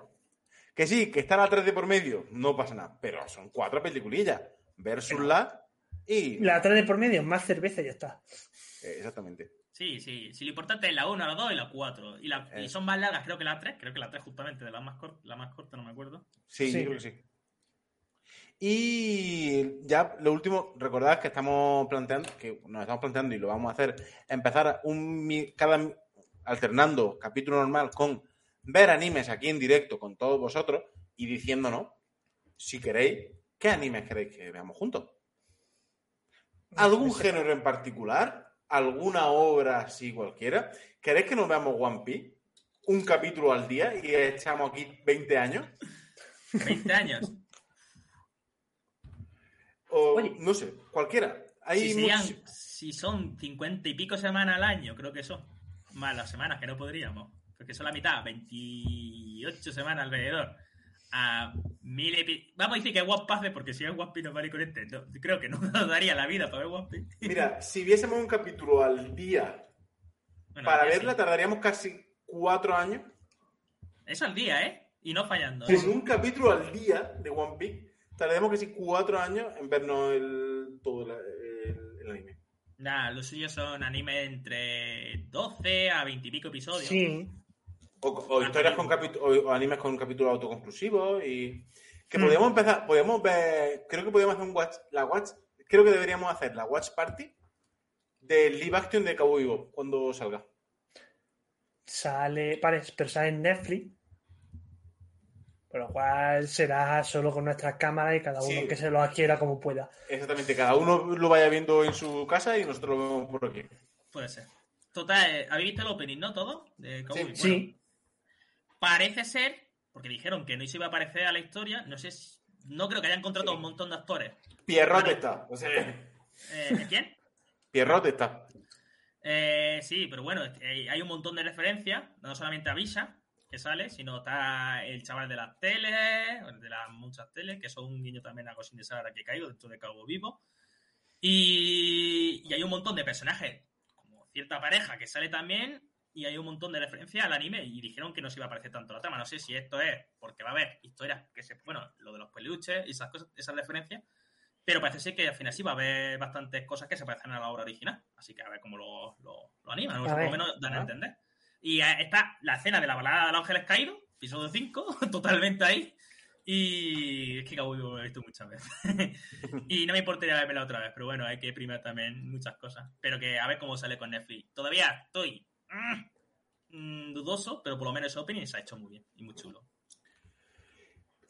Que sí, que está la 3 de por medio, no pasa nada, pero son cuatro peliculillas versus la y La trae de por medio, más cerveza y ya está. Eh, exactamente. Sí, sí. Si lo importante es la 1, la 2 y la 4. Y, la- y son más largas, creo que la 3. Creo que la 3 justamente, de la más, cor- la más corta, no me acuerdo. Sí, Sí. yo creo que sí. Y ya lo último, recordad que estamos planteando, que nos estamos planteando y lo vamos a hacer, empezar un cada alternando capítulo normal con ver animes aquí en directo con todos vosotros y diciéndonos, si queréis, qué animes queréis que veamos juntos. ¿Algún género en particular? ¿Alguna obra así cualquiera? ¿Queréis que nos veamos One Piece? Un capítulo al día y echamos aquí 20 años. 20 años. O, Oye. no sé, cualquiera. Hay si, serían- muchos- si son 50 y pico semanas al año, creo que son. Más las semanas que no podríamos. Porque son la mitad, 28 semanas alrededor. A mil epi- Vamos a decir que One Piece, porque si es One Piece no vale con este. no, creo que no nos daría la vida para ver One Piece. Mira, si viésemos un capítulo al día Bueno, para verla, sí. tardaríamos casi cuatro años. Eso al día, ¿eh? Y no fallando. Con ¿eh? un capítulo al día de One Piece, tardaríamos casi cuatro años en vernos el, todo el, el- el anime. Nada, los suyos son anime entre 12 a 20 y pico episodios. Sí. O, o historias con capítulo, o, animes con capítulos autoconclusivos y que Hmm. podríamos empezar, podríamos ver, creo que podríamos hacer un watch, la watch, creo que deberíamos hacer la watch party del live action de Cowboy Bebop cuando salga. Sale, vale, pero sale en Netflix. Por lo cual será solo con nuestras cámaras y cada uno Sí. que se lo adquiera como pueda. Exactamente, cada uno lo vaya viendo en su casa y nosotros lo vemos por aquí. Puede ser. Total, eh, ¿habéis visto el opening, no? Todo. De Cowboy? Sí. Bueno, Sí, Parece ser, porque dijeron que no se iba a aparecer a la historia, no sé si- No creo que hayan contratado Sí. un montón de actores. Pierrot está. O sea, Eh, ¿Quién? Pierrot está. Eh, sí, pero bueno, hay un montón de referencias, no solamente a Visa, que sale, sino está el chaval de las teles, de las muchas teles, que son un guiño también a Ghost in the Sahara que caigo dentro de Cabo Vivo. Y, y hay un montón de personajes, como cierta pareja que sale también, y hay un montón de referencias al anime y dijeron que no se iba a parecer tanto la trama. No sé si esto es porque va a haber historias que se. Bueno, lo de los peluches y esas cosas, esas referencias. Pero parece ser que al final sí va a haber bastantes cosas que se parecen a la obra original. Así que a ver cómo lo, lo, lo animan. O sea, por lo menos dan a entender. Y eh, está la escena de la balada de los ángeles caídos, episodio 5, totalmente ahí. Y es que Cowboy lo he visto muchas veces. y no me importaría verla otra vez, pero bueno, hay que primar también muchas cosas. Pero que a ver cómo sale con Netflix. Todavía estoy Mm, mm, dudoso, pero por lo menos ese opening se ha hecho muy bien y muy chulo.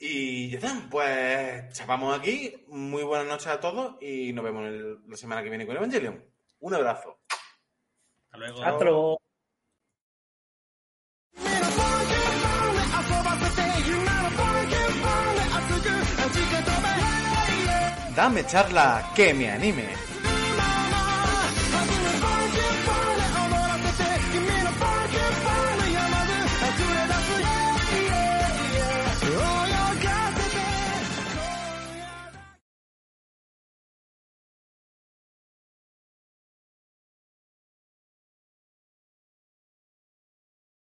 Y ya está, pues chapamos aquí. Muy buenas noches a todos y nos vemos la semana que viene con Evangelion. Un abrazo. Hasta luego. Dame charla que me anime.